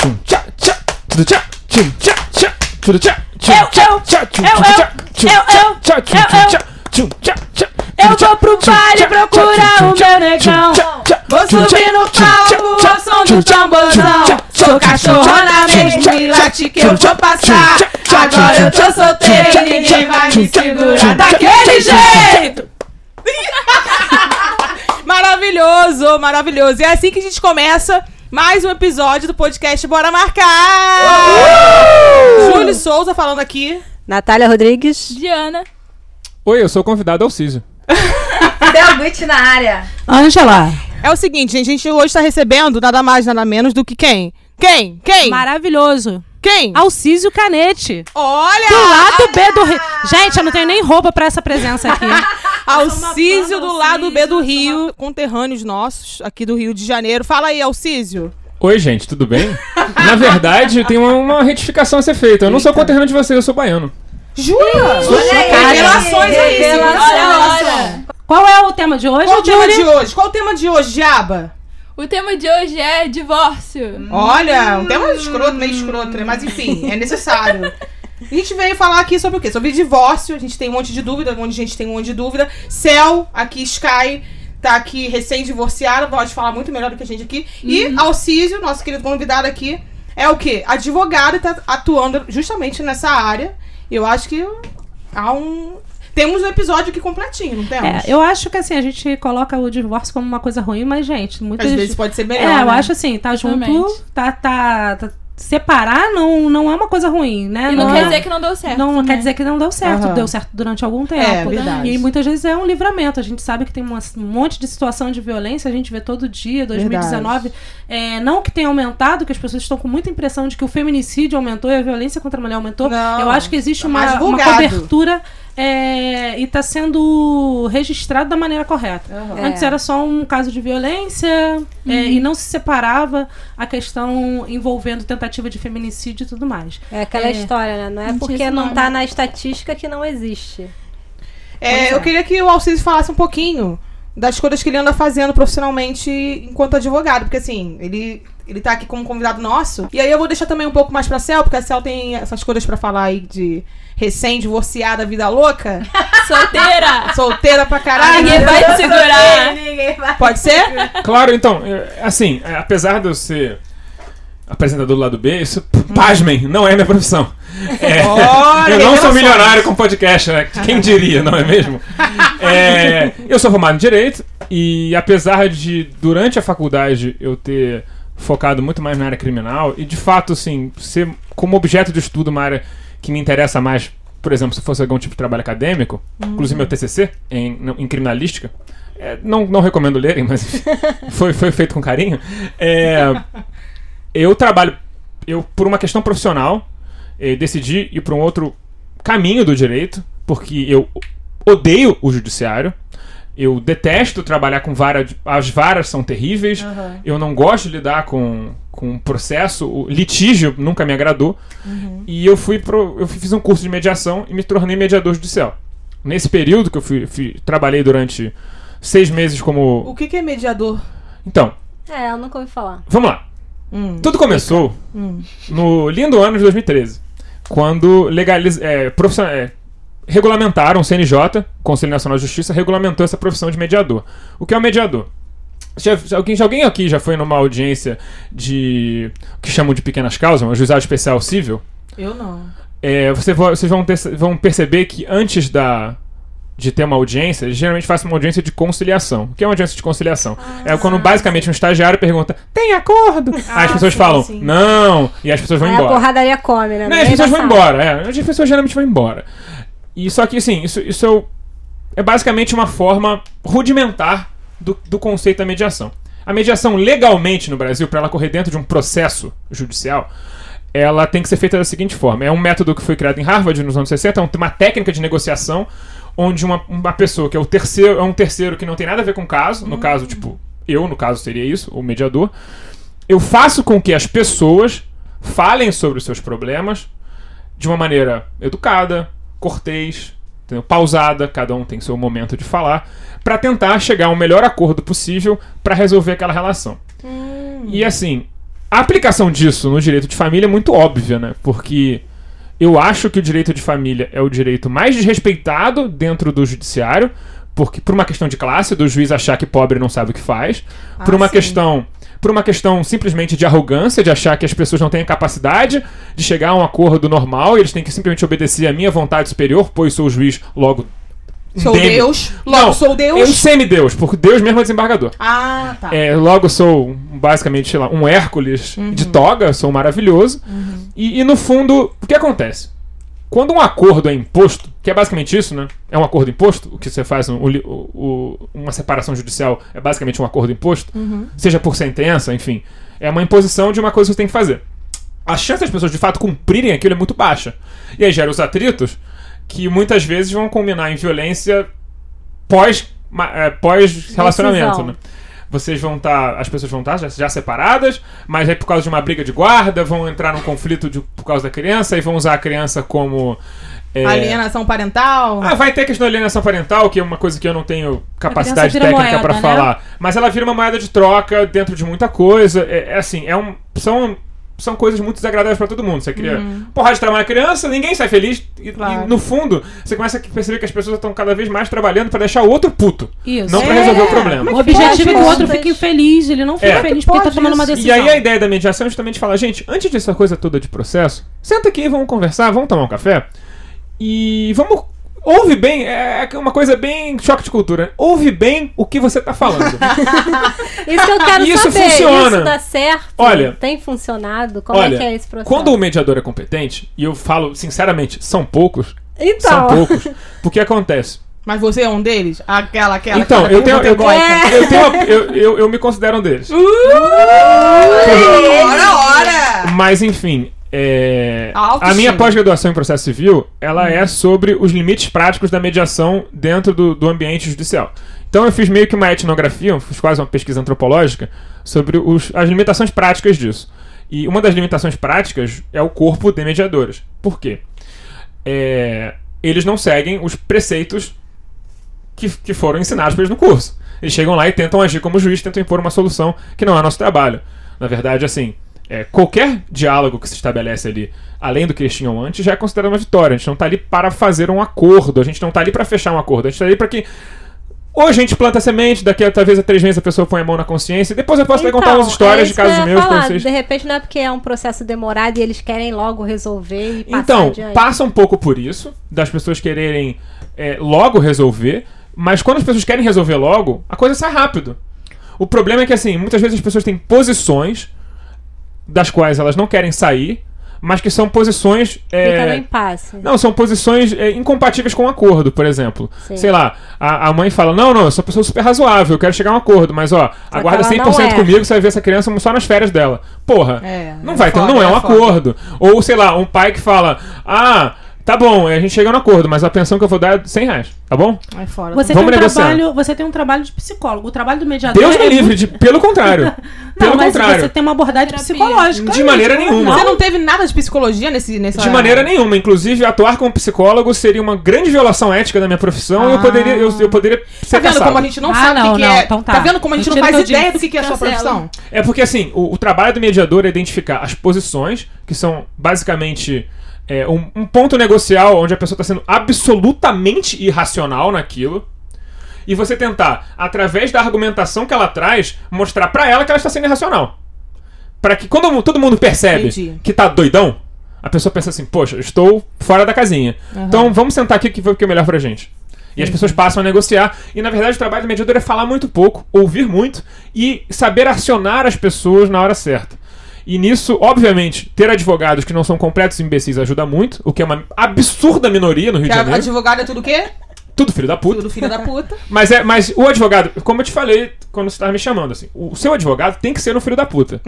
tchum tchá tchá, tudo tchá, tchum tchá tchá, tudo tchá, tchum Eu, tchá tchá, tchum tchá, tchum tchá tchum tchá, tchum tchá tchá, vou pro baile procurar o meu negão. Vou subir no palco ao som do tamborzão. Sou cachorrona mesmo, tchá, late que eu vou passar. Agora eu tô solteira e ninguém vai me segurar daquele jeito. Maravilhoso, maravilhoso. E é assim que a gente começa mais um episódio do podcast Bora Marcar! Júlio Souza falando aqui. Natália Rodrigues. Diana. Oi, eu sou o convidado Alcísio. Del Gucci na área. Ângela. É o seguinte, gente, a gente hoje tá recebendo nada mais, nada menos do que quem? Quem? Quem? Maravilhoso. Quem? Alcísio Canete. Olha! Do lado B do Rio. Gente, eu não tenho nem roupa pra essa presença aqui. Alcísio do do lado B do Rio, conterrâneos nossos aqui do Rio de Janeiro. Fala aí, Alcísio. Oi, gente, tudo bem? Na verdade, tem uma, uma retificação a ser feita. Eu não sou conterrâneo de vocês, eu sou baiano. Jura? Olha Revelações aí, revelações. Revelação. Qual é o tema de hoje, Qual o tema de hoje? Qual o tema de hoje, Diaba? O tema de hoje é divórcio. Olha, um tema escroto, meio escroto, né? Mas enfim, é necessário. A gente veio falar aqui sobre o quê? Sobre divórcio. A gente tem um monte de dúvida, um monte de gente tem um monte de dúvida. Cel, aqui, Sky, tá aqui recém-divorciada, pode falar muito melhor do que a gente aqui. E Alcísio, nosso querido convidado aqui, é o quê? Advogado e tá atuando justamente nessa área. Eu acho que há um. Temos um episódio aqui completinho, não temos? É, eu acho que assim, a gente coloca o divórcio como uma coisa ruim, mas, gente, muitas Às vezes pode ser melhor. É, eu né? acho assim, tá junto, Exatamente. tá, tá, tá- Separar não, não é uma coisa ruim, né? E não, é- quer dizer que não deu certo. Não também. quer dizer que não deu certo. Aham. Deu certo durante algum tempo. É, verdade. E muitas vezes é um livramento. A gente sabe que tem um monte de situação de violência, a gente vê todo dia, 2019. É, não que tenha aumentado, que as pessoas estão com muita impressão de que o feminicídio aumentou e a violência contra a mulher aumentou. Não, Eu acho que existe tá mais uma, uma cobertura é, e está sendo registrado da maneira correta. Aham. Antes É. era só um caso de violência é, e não se separava a questão envolvendo tentativa de feminicídio e tudo mais. É aquela É. história, né? Não é porque não nome. tá na estatística que não existe. É, é. Eu queria que o Alcides falasse um pouquinho das coisas que ele anda fazendo profissionalmente enquanto advogado. Porque assim, ele, ele tá aqui como convidado nosso. E aí eu vou deixar também um pouco mais pra Cel, porque a Cel tem essas coisas pra falar aí de recém-divorciada, vida louca. Solteira! Solteira pra caralho. Ninguém vai te segurar. Ninguém vai. Pode ser? Claro, então, é, assim, é, apesar de eu ser apresentador do lado B, isso, pasmem, não é minha profissão. É, Olha, eu não sou milionário com podcast, né? Quem diria, não é mesmo? É, eu sou formado em Direito e apesar de, durante a faculdade, eu ter focado muito mais na área criminal e, de fato, assim, ser como objeto de estudo uma área que me interessa mais, por exemplo, se fosse algum tipo de trabalho acadêmico, inclusive meu TCC em, em criminalística, é, não, não recomendo lerem, mas foi, foi feito com carinho. É, eu trabalho, eu por uma questão profissional, eh, decidi ir para um outro caminho do direito, porque eu odeio o judiciário. Eu detesto trabalhar com vara. de- As varas são terríveis. Eu não gosto de lidar com, com processo. O litígio nunca me agradou. E eu fui pro. Eu fiz um curso de mediação e me tornei mediador judicial. Nesse período que eu fui, fui- trabalhei durante seis meses como. O que, que é mediador? Então, É, eu nunca ouvi falar. vamos lá. Hum. Tudo começou no lindo ano de 2013, quando legaliz... é, é, regulamentaram o CNJ, Conselho Nacional de Justiça, regulamentou essa profissão de mediador. O que é o mediador? Já, já- alguém, já alguém aqui já foi numa audiência de. que chamam de pequenas causas, um juizado especial civil? Eu não. É, você vo- vocês vão, ter- vão perceber que antes da de ter uma audiência, geralmente fazem uma audiência de conciliação. O que é uma audiência de conciliação? é quando basicamente um estagiário pergunta: tem acordo? Aí as pessoas sim, falam: sim. não, e as pessoas vão Aí a embora. porradaria come, né? Não, as pessoas vão embora, é. As pessoas geralmente vão embora. E só que assim, isso, isso é, é basicamente uma forma rudimentar do, do conceito da mediação. A mediação legalmente no Brasil, para ela correr dentro de um processo judicial, ela tem que ser feita da seguinte forma: é um método que foi criado em Harvard nos anos 60, é um- uma técnica de negociação onde uma, uma pessoa que é o terceiro, é um terceiro que não tem nada a ver com o caso, no caso, tipo, eu, no caso, seria isso, o mediador. Eu faço com que as pessoas falem sobre os seus problemas de uma maneira educada, cortês, entendeu? pausada, cada um tem seu momento de falar, para tentar chegar ao melhor acordo possível para resolver aquela relação. E assim, a aplicação disso no direito de família é muito óbvia, né? Porque eu acho que o direito de família é o direito mais desrespeitado dentro do judiciário, porque por uma questão de classe, do juiz achar que pobre não sabe o que faz, por Ah, uma sim. questão por uma questão simplesmente de arrogância, de achar que as pessoas não têm a capacidade de chegar a um acordo normal e eles têm que simplesmente obedecer à minha vontade superior, pois sou o juiz, logo Sou deme- Deus. Logo, Não, sou Deus. Eu semi-deus, porque Deus mesmo é desembargador. Ah, tá. É, logo sou basicamente, sei lá, um Hércules de toga, sou maravilhoso. E, e, no fundo, o que acontece? Quando um acordo é imposto, que é basicamente isso, né? É um acordo imposto, o que você faz, um- uma separação judicial é basicamente um acordo imposto, seja por sentença, enfim. É uma imposição de uma coisa que você tem que fazer. A chance das pessoas de fato cumprirem aquilo é muito baixa. E aí gera os atritos que muitas vezes vão culminar em violência pós, é, pós relacionamento, Decisão. né? Vocês vão estar. as pessoas vão estar já, já separadas, mas aí por causa de uma briga de guarda, vão entrar num conflito de- por causa da criança e vão usar a criança como. é, Alienação parental. ah, vai ter questão da alienação parental, que é uma coisa que eu não tenho capacidade técnica pra né? falar. Mas ela vira uma moeda de troca dentro de muita coisa. É, é assim, é um, são, são coisas muito desagradáveis pra todo mundo. Você cria porrada de trabalho na criança, ninguém sai feliz. E, Claro. e, no fundo, você começa a perceber que as pessoas estão cada vez mais trabalhando pra deixar o outro puto. Isso. Não pra É. resolver o problema. O objetivo é que o outro fique infeliz, ele não fica É. feliz porque tá Pode tomando uma decisão. E aí a ideia da mediação é justamente falar, gente, antes dessa coisa toda de processo, senta aqui, vamos conversar, vamos tomar um café e vamos. Ouve bem, é uma coisa bem choque de cultura. Ouve bem o que você tá falando. Isso que eu quero Isso saber. funciona. Isso dá certo? Olha- Tem funcionado? Como Olha, é que é esse processo? quando o mediador é competente, e eu falo sinceramente, são poucos, Então. são poucos, porque acontece. Mas você é um deles? Aquela, aquela. Então, aquela eu tenho, eu, categórica. eu, tenho, eu, eu, eu me considero um deles. Ora, ora! Mas enfim, é, A a minha pós-graduação em processo civil, ela é sobre os limites práticos da mediação dentro do, do ambiente judicial. Então eu fiz meio que uma etnografia, fiz quase uma pesquisa antropológica sobre os- as limitações práticas disso. E uma das limitações práticas é o corpo de mediadores. Por quê? É, eles não seguem os preceitos que, que foram ensinados para eles no curso. Eles chegam lá e tentam agir como juiz, tentam impor uma solução que não é nosso trabalho. Na verdade, assim, é, qualquer diálogo que se estabelece ali, além do que eles tinham antes, já é considerado uma vitória. A gente não tá ali para fazer um acordo, a gente não tá ali para fechar um acordo, a gente tá ali para que. Ou a gente planta a semente, daqui a talvez a três meses a pessoa põe a mão na consciência, e depois eu posso até contar umas histórias de é eu casos meus pra falar. vocês. De repente não é porque é um processo demorado e eles querem logo resolver e Então, adiante. passa um pouco por isso, das pessoas quererem é, logo resolver, mas quando as pessoas querem resolver logo, a coisa sai rápido. O problema é que, assim, muitas vezes as pessoas têm posições das quais elas não querem sair, mas que são posições. é, Fica no impasse. não, são posições é, incompatíveis com o acordo, por exemplo. Sim. Sei lá, a, a mãe fala: Não, não, eu sou uma pessoa super razoável, eu quero chegar a um acordo, mas ó, aguarda ela 100% não é. comigo, você vai ver essa criança só nas férias dela. Porra, É, não é vai, então foda, não é um é foda. acordo. Ou sei lá, um pai que fala: Ah, tá bom, a gente chega no acordo, mas a pensão que eu vou dar é 100 reais, tá bom? Ai, fora. Você Vamos tem, um negociar. trabalho, você tem um trabalho de psicólogo. O trabalho do mediador Deus é me livre, muito- de, pelo contrário. Não, pelo mas contrário. você tem uma abordagem Terapia. psicológica. De maneira nenhuma. Você não teve nada de psicologia nesse, nessa... De maneira nenhuma. Inclusive, atuar como psicólogo seria uma grande violação ética da minha profissão e eu Ah. poderia, eu, eu poderia ser Tá vendo caçado. como a gente não Ah, sabe o não, que, que não, é? então tá. tá. vendo como a gente não Retiro faz o que eu ideia disse. do que, que é a sua Cancela. profissão? É porque, assim, o, o trabalho do mediador é identificar as posições, que são basicamente é, um, um ponto negocial onde a pessoa está sendo absolutamente irracional naquilo. E você tentar, através da argumentação que ela traz, mostrar pra ela que ela está sendo irracional. Pra que quando todo mundo percebe Entendi. que tá doidão, a pessoa pensa assim, poxa, estou fora da casinha. Então vamos sentar aqui que foi o que é melhor pra gente. E as pessoas passam a negociar. E na verdade o trabalho do mediador é falar muito pouco, ouvir muito e saber acionar as pessoas na hora certa. E nisso, obviamente, ter advogados que não são completos imbecis ajuda muito, o que é uma absurda minoria no Rio Que de Janeiro. advogado é tudo o quê? Tudo filho da puta. Tudo filho da puta. Mas, é, mas o advogado, como eu te falei quando você estava me chamando, assim, o seu advogado tem que ser um filho da puta.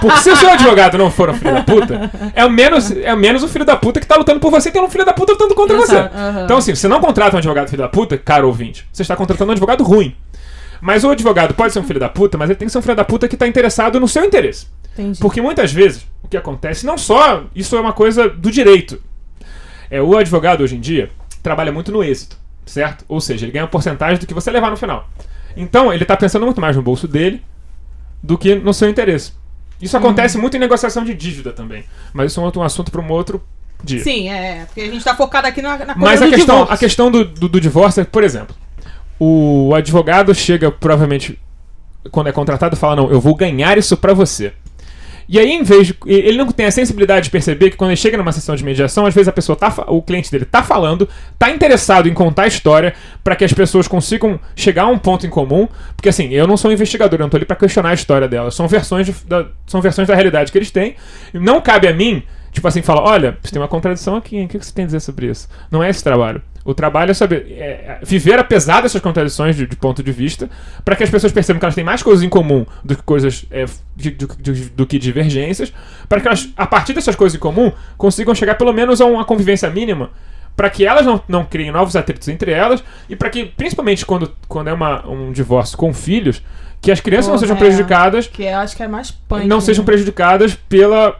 Porque se o seu advogado não for um filho da puta, é o menos, é o menos o filho da puta que tá lutando por você tem um filho da puta lutando contra você. Exato, aham. Então, assim, você não contrata um advogado filho da puta, caro ouvinte, você está contratando um advogado ruim. Mas o advogado pode ser um filho da puta, mas ele tem que ser um filho da puta que está interessado no seu interesse. Entendi. Porque muitas vezes o que acontece, não só isso é uma coisa do direito. É, o advogado hoje em dia trabalha muito no êxito, certo? Ou seja, ele ganha uma porcentagem do que você levar no final. Então ele está pensando muito mais no bolso dele do que no seu interesse. Isso acontece muito em negociação de dívida também. Mas isso é um outro assunto para um outro dia. Sim, é. Porque a gente tá focado aqui na, na coisa Mas a do questão, divórcio. a questão do, do, do divórcio é, por exemplo, o advogado chega, provavelmente, quando é contratado, fala: Não, eu vou ganhar isso pra você. E aí, em vez de. Ele não tem a sensibilidade de perceber que quando ele chega numa sessão de mediação, às vezes a pessoa tá. O cliente dele tá falando, tá interessado em contar a história pra que as pessoas consigam chegar a um ponto em comum. Porque assim, eu não sou um investigador, eu não tô ali pra questionar a história delas. São versões, de- da, são versões da realidade que eles têm. Não cabe a mim, tipo assim, falar: olha, você tem uma contradição aqui, hein? O que você tem a dizer sobre isso? Não é esse trabalho. O trabalho é saber é, é, viver apesar dessas contradições de, de ponto de vista, para que as pessoas percebam que elas têm mais coisas em comum do que coisas é, de- do, do- que divergências, para que elas, a partir dessas coisas em comum, consigam chegar pelo menos a uma convivência mínima, para que elas não, não criem novos atritos entre elas e para que, principalmente quando, quando é uma, um divórcio com filhos, que as crianças não Porra, sejam é. prejudicadas, Que eu acho que é mais punk. não né? sejam prejudicadas pela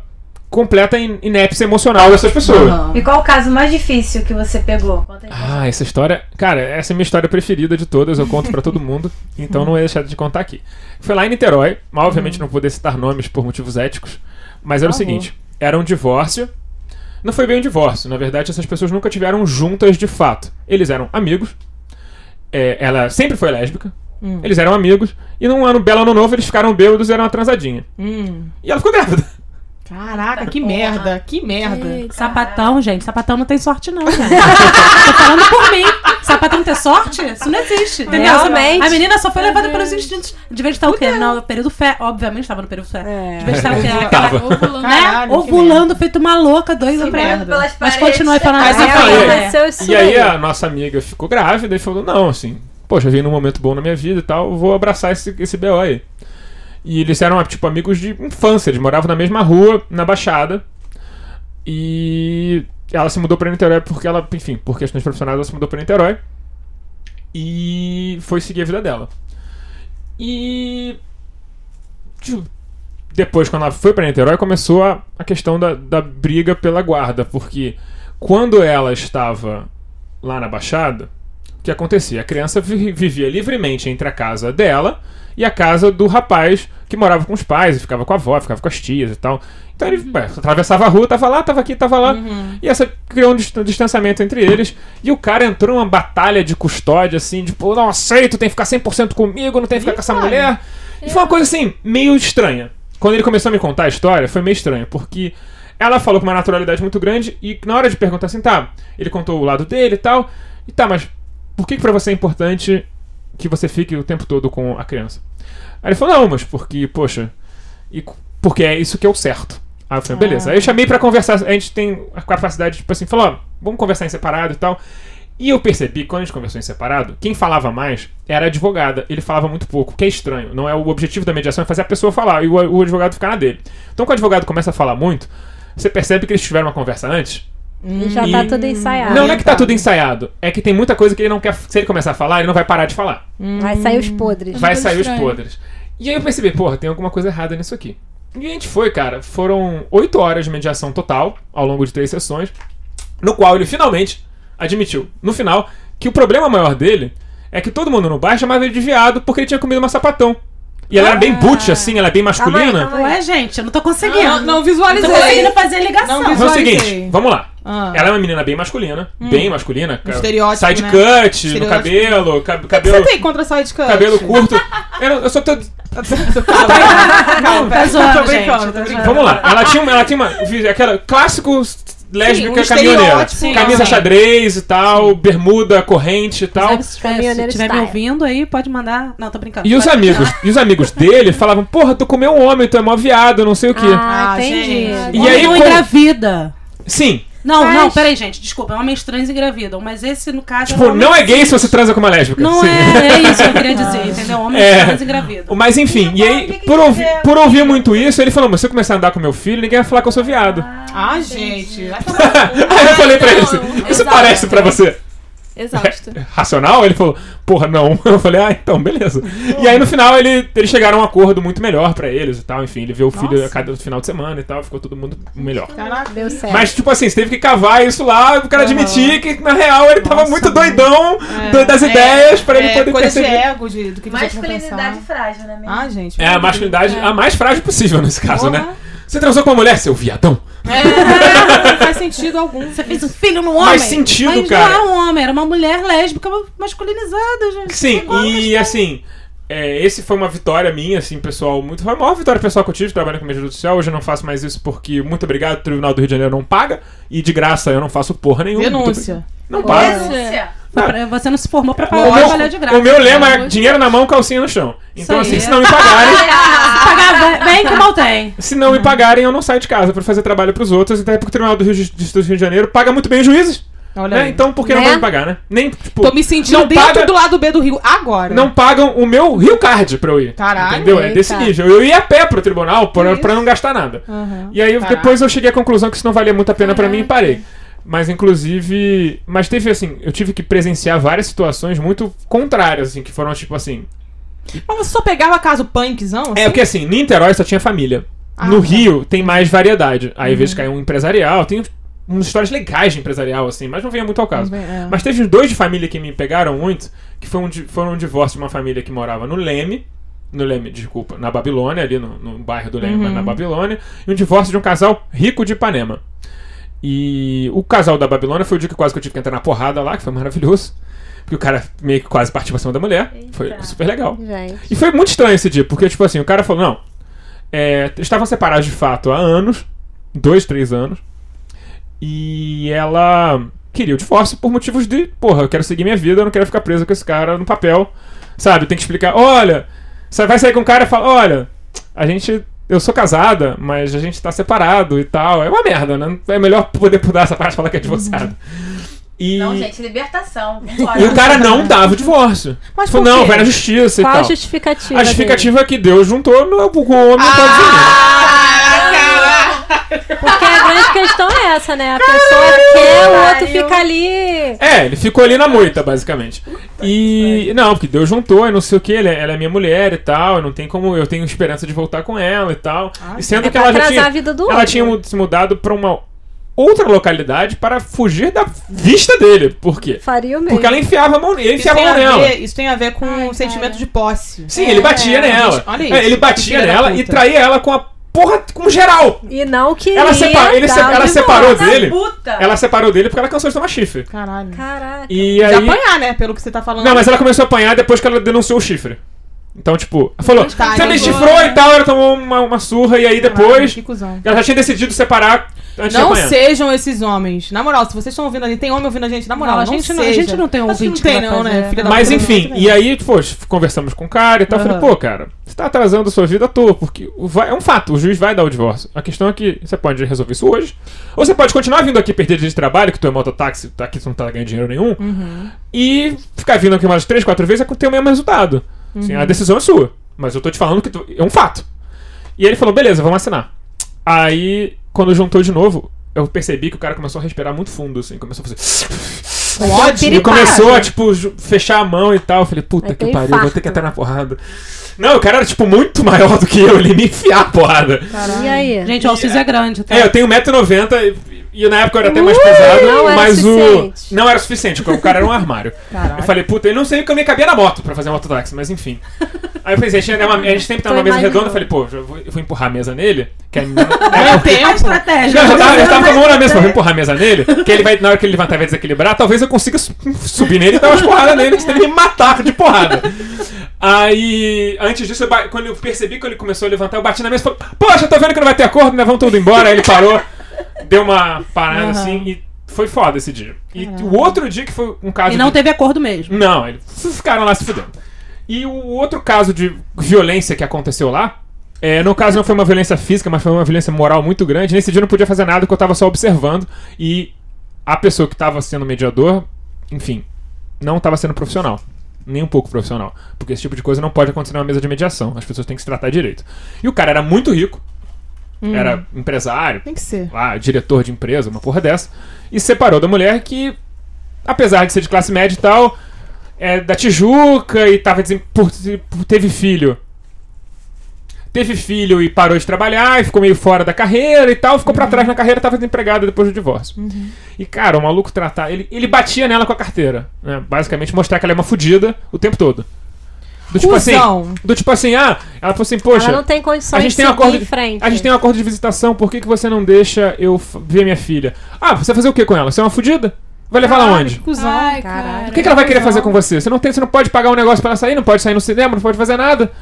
completa in- inépcia emocional dessas pessoas. Aham. E qual o caso mais difícil que você pegou? Conta aí. Ah, essa história. Cara, essa é a minha história preferida de todas, eu conto pra todo mundo, então não ia deixar de contar aqui. Foi lá em Niterói, mas obviamente não vou poder citar nomes por motivos éticos, mas era o seguinte: era um divórcio. Não foi bem um divórcio, na verdade essas pessoas nunca tiveram juntas de fato. Eles eram amigos, é, ela sempre foi lésbica, Hum. eles eram amigos, e num ano belo ano novo eles ficaram bêbados e eram uma transadinha. Hum. E ela ficou grávida. Caraca, que merda, que merda. Eita. Sapatão, gente. Sapatão não tem sorte, não, gente. Tô falando por mim. Sapatão ter sorte? Isso não existe, entendeu? Realmente. A menina só foi levada pelos instintos. Devia estar o quê? No período fé. Obviamente estava no período fé. É. Devia estar o quê? Aquela. Ovulando. né? Ovulando, feito uma louca, doida Que pra merda. Pelas Mas continua aí falando. Mas Mas enfim, enfim, é. E aí a nossa amiga ficou grávida e falou: Não, assim, poxa, veio num momento bom na minha vida e tal, vou abraçar esse, esse BO aí. E eles eram, tipo, amigos de infância, eles moravam na mesma rua, na Baixada. E ela se mudou pra Niterói porque ela, enfim, por questões profissionais, ela se mudou pra Niterói. E foi seguir a vida dela. E. tipo, Depois, quando ela foi pra Niterói, começou a, a questão da, da briga pela guarda, porque quando ela estava lá na Baixada, o que acontecia? A criança vi- vivia livremente entre a casa dela e a casa do rapaz que morava com os pais, e ficava com a avó, ficava com as tias e tal. Então ele ué, atravessava a rua, tava lá, tava aqui, tava lá. E essa criou um dist- distanciamento entre eles. E o cara entrou numa batalha de custódia, assim, tipo, não aceito, tem que ficar 100% comigo, não tem que ficar com essa mulher. E foi uma coisa assim, meio estranha. Quando ele começou a me contar a história, foi meio estranho, porque ela falou com uma naturalidade muito grande e na hora de perguntar assim, tá, ele contou o lado dele e tal, e tá, mas por que, que pra você é importante que você fique o tempo todo com a criança? Aí ele falou, não, mas porque, poxa, e porque é isso que é o certo. Aí eu falei, beleza. Aí eu chamei pra conversar, a gente tem a capacidade, tipo assim, falou, ó, vamos conversar em separado e tal. E eu percebi, que quando a gente conversou em separado, quem falava mais era a advogada. Ele falava muito pouco, que é estranho. Não é o objetivo da mediação é fazer a pessoa falar e o, o advogado ficar na dele. Então, quando o advogado começa a falar muito, você percebe que eles tiveram uma conversa antes. E já E- tá tudo ensaiado. não, não é que tá tudo ensaiado. É que tem muita coisa que ele não quer. Se ele começar a falar, ele não vai parar de falar. Vai sair os podres. Vai sair os estranha. podres. E aí eu percebi, porra, tem alguma coisa errada nisso aqui. E a gente foi, cara. Foram oito horas de mediação total, ao longo de três sessões, no qual ele finalmente admitiu, no final, que o problema maior dele é que todo mundo no bar chamava ele de viado porque ele tinha comido uma sapatão. E ela era bem butch, assim, ela é bem Calma aí, masculina. calma aí. Ué, gente, eu não tô conseguindo. Não, não Não tô visualizei. conseguindo fazer a ligação. Não Então é o visualizei. seguinte, vamos lá. Ah. Ela é uma menina bem masculina, bem masculina. estereótipo, Side né? cut no cabelo, cab- O que cabelo, você tem contra side cut? cabelo curto. Eu, eu só tô Não, tá zoando, tô brincando, gente, tô tá brincando. Vamos lá. Ela tinha, uma- ela tinha uma. Aquela clássico lésbica um caminhoneira. sim, Camisa sim. xadrez e tal, bermuda, corrente e tal. Se estiver me ouvindo aí, pode mandar. Não, tô brincando. E os amigos, e os amigos dele falavam, porra, tu comeu um homem, tu é mó viado, não sei o quê. Ah, Ah, entendi. E aí, não com- engravida. Sim. Não, Mas- não, peraí, gente. Desculpa, homens trans engravidam. Mas esse, no caso. Tipo, não é gay se você transa com uma lésbica. Não Sim. é, é isso que eu queria dizer, entendeu? Homens É. trans engravidam. Mas enfim, e aí, que que por, ouvi- quer por ouvir muito isso, ele falou, mas se eu começar a andar com meu filho, ninguém vai falar que eu sou viado. Ah, gente. no cu. aí eu falei pra ele assim, isso parece pra você? Exausto. racional? Ele falou, porra, não. Eu falei, ah, então, beleza. E aí no final ele, eles chegaram a um acordo muito melhor pra eles e tal. Enfim, ele viu o filho a cada final de semana e tal, ficou todo mundo melhor. Caraca. Deu certo. Mas, tipo assim, você teve que cavar isso lá, o cara admitir que, na real, ele tava Nossa, muito mano. doidão É, das é, ideias pra ele é, poder coisa perceber. de ego, de, do que Masculinidade frágil, né, mesmo? Ah, gente. É a masculinidade a mais frágil possível nesse caso, Porra. né? Você transou com uma mulher, seu viadão? É, não faz sentido algum. Você fez um filho no homem. Faz sentido, mas cara. não era um homem, era uma mulher lésbica masculinizada, gente. Sim, e assim, é, esse foi uma vitória minha, assim, pessoal, muito. Foi a maior vitória pessoal que eu tive trabalhando com mídia judicial. Hoje eu não faço mais isso porque, muito obrigado, o Tribunal do Rio de Janeiro não paga. E de graça eu não faço porra nenhuma. Denúncia. Não paga. Denúncia. Pra- Você não se formou pra O pagar meu, trabalhar de graça. o meu lema é dinheiro na mão, calcinha no chão. Então, assim, se não me pagarem, Se pagar bem que mal tem. se não me pagarem, eu não saio de casa pra fazer trabalho pros outros. Até porque o Tribunal do Rio de, do Rio de Janeiro paga muito bem os juízes. Olha Né? aí. Então, por que não Né? vão me pagar, né? Nem, tipo, Tô me sentindo não dentro paga- do lado B do Rio agora. não pagam o meu Rio Card pra eu ir. Caralho, Entendeu? É eita. desse nível. Eu ia a pé pro tribunal pra, pra não gastar nada. Aham. E aí Caraca. depois eu cheguei à conclusão que isso não valia muito a pena pra mim e parei. Mas inclusive. Mas teve assim, eu tive que presenciar várias situações muito contrárias, assim, que foram tipo assim. Mas você só pegava caso punkzão? É, porque assim, Niterói só tinha família. Ah, no tá. Rio tem mais variedade. Aí às vezes cai um empresarial, tem umas histórias legais de empresarial, assim, mas não venha muito ao caso. É. Mas teve dois de família que me pegaram muito, que foi um, foram um divórcio de uma família que morava no Leme. No Leme, desculpa, na Babilônia, ali no, no bairro do Leme, mas na Babilônia. E um divórcio de um casal rico de Ipanema. E o casal da Babilônia foi o dia que quase que eu tive que entrar na porrada lá, que foi maravilhoso. Porque o cara meio que quase partiu pra cima da mulher. Foi super legal. Gente. E foi muito estranho esse dia, porque, tipo assim, o cara falou, não. É, estavam separados de fato há anos, dois, três anos. E ela queria o divórcio por motivos de, porra, eu quero seguir minha vida, eu não quero ficar presa com esse cara no papel. Sabe, tem que explicar, olha, você vai sair com um cara e fala, olha, a gente. Eu sou casada, mas a gente tá separado e tal. É uma merda, né? É melhor poder mudar essa parte e falar que é divorciado. E, Não, gente, libertação. e o cara não dava o divórcio. Mas Falou, por não, vai na justiça Qual e a tal. justificativa? A justificativa é que Deus juntou no, o homem e pode dele? Porque a grande questão é essa, né? A pessoa quer, o outro fica ali. É, ele ficou ali na moita, basicamente. E. Não, porque Deus juntou, e não sei o que, ela é, ela é minha mulher e tal, não tem como. Eu tenho esperança de voltar com ela e tal. e sendo É que pra ela já tinha. a vida do ela outro. tinha se mudado pra uma outra localidade para fugir da vista dele. Por quê? Faria o mesmo. Porque ela enfiava a mão nele, ele Isso enfiava a mão a nela. ver, isso tem a ver com o sentimento cara. de posse. Sim, ele batia nela. olha isso, É, ele que batia nela e traía ela com a porra com geral. E não queria. Ela, separa, ele se- ela separou dele. puta. Ela separou dele porque ela cansou de tomar chifre. Caralho. Caraca. E De aí. apanhar, né? Pelo que você tá falando. Não, mas ela começou a apanhar depois que ela denunciou o chifre. Então, tipo, falou, Tá, você me chifrou e tal, ela tomou uma, uma surra, e aí Caralho, depois. Que cuzão. Ela já tinha decidido separar antes Não de sejam esses homens. Na moral, se vocês estão ouvindo ali, tem homem ouvindo a gente, na moral, Não, a gente não- a gente não tem um Acho que ouvinte Não tem, não, né? da Mas enfim, e aí, pô, conversamos com o cara e tal. Falei, Aham. pô, cara, você tá atrasando a sua vida à toa, porque vai- é um fato, o juiz vai dar o divórcio. A questão é que você pode resolver isso hoje, ou você pode continuar vindo aqui perder dia de trabalho, que tu é mototáxi, tá aqui, tu não tá ganhando dinheiro nenhum, Uhum. e ficar vindo aqui umas três, quatro vezes é ter o mesmo resultado. Assim, Uhum. a decisão é sua, mas eu tô te falando que tu- é um fato. E ele falou, beleza, vamos assinar. Aí, quando juntou de novo, eu percebi que o cara começou a respirar muito fundo, assim, começou a fazer. Com ódio. E começou a, tipo, fechar a mão e tal. Eu falei, puta que pariu, vou ter infarto. que entrar na porrada. Não, o cara era, tipo, muito maior do que eu, ele ia me enfiar a porrada. E aí? Gente, o Alciso é grande, tá? É, eu tenho 1,90m e, na época eu era até mais pesado, não era mas suficiente. o. Não era suficiente, porque o cara era um armário. Caralho. Eu falei, puta, ele não sei que eu nem cabia na moto pra fazer mototáxi, mas enfim. Aí eu pensei, a gente, a gente sempre tá Tô numa mesa redonda, eu falei, pô, eu vou, eu vou empurrar a mesa nele, que a menina. Ganha É, porque- tempo. estratégia. não, eu já tava, eu tava com a mão na mesa, falei, vou empurrar a mesa nele, que ele vai, na hora que ele levantar vai desequilibrar, talvez eu consiga su- subir nele e dar umas porradas nele, senão ele me matar de porrada. Aí, antes disso, eu quando eu percebi que ele começou a levantar, eu bati na mesa e falei, poxa, tô vendo que não vai ter acordo, né? Vamos tudo embora. Aí ele parou, deu uma parada Aham. assim e foi foda esse dia. E o outro dia que foi um caso E não de- teve acordo mesmo. não, eles ficaram lá se fudendo. E o outro caso de violência que aconteceu lá, é, no caso não foi uma violência física, mas foi uma violência moral muito grande. Nesse dia eu não podia fazer nada porque eu tava só observando. E a pessoa que tava sendo mediador, enfim, não tava sendo profissional. Nem um pouco profissional. Porque esse tipo de coisa não pode acontecer numa mesa de mediação. As pessoas têm que se tratar direito. E o cara era muito rico. Era empresário, Tem que ser. lá, diretor de empresa, uma porra dessa, e separou da mulher que apesar de ser de classe média e tal, é da Tijuca e tava por, por- teve filho. Teve filho e parou de trabalhar e ficou meio fora da carreira e tal, ficou pra trás na carreira, tava desempregada depois do divórcio. E cara, o maluco tratar, ele, ele batia nela com a carteira, né? Basicamente mostrar que ela é uma fudida o tempo todo. Do tipo assim, do tipo assim, ah, ela falou assim, poxa, Ela não tem condições a gente de tem um acordo em frente. a gente tem um acordo de visitação, por que, que você não deixa eu ver minha filha? Ah, você vai fazer o que com ela? Você é uma fudida? Vai levar ela onde? que Cusão. Ai, Caralho. cara. O que, que ela vai querer fazer com você? Você não tem, você não pode pagar um negócio pra ela sair, não pode sair no cinema, não pode fazer nada.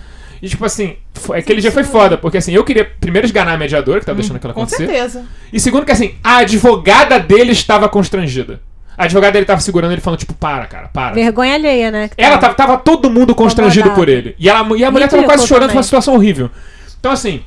E tipo assim, aquele dia foi foda, porque assim, eu queria primeiro esganar a mediadora, que tava deixando aquilo Com acontecer. certeza. E segundo que assim, a advogada dele estava constrangida. A advogada dele tava segurando ele falando, tipo, para, cara, para. Vergonha alheia, né? que Ela tava. tava, todo mundo constrangido Incomodado. por ele. E, ela, e a mulher tava quase chorando, também. foi uma situação horrível. Então, assim,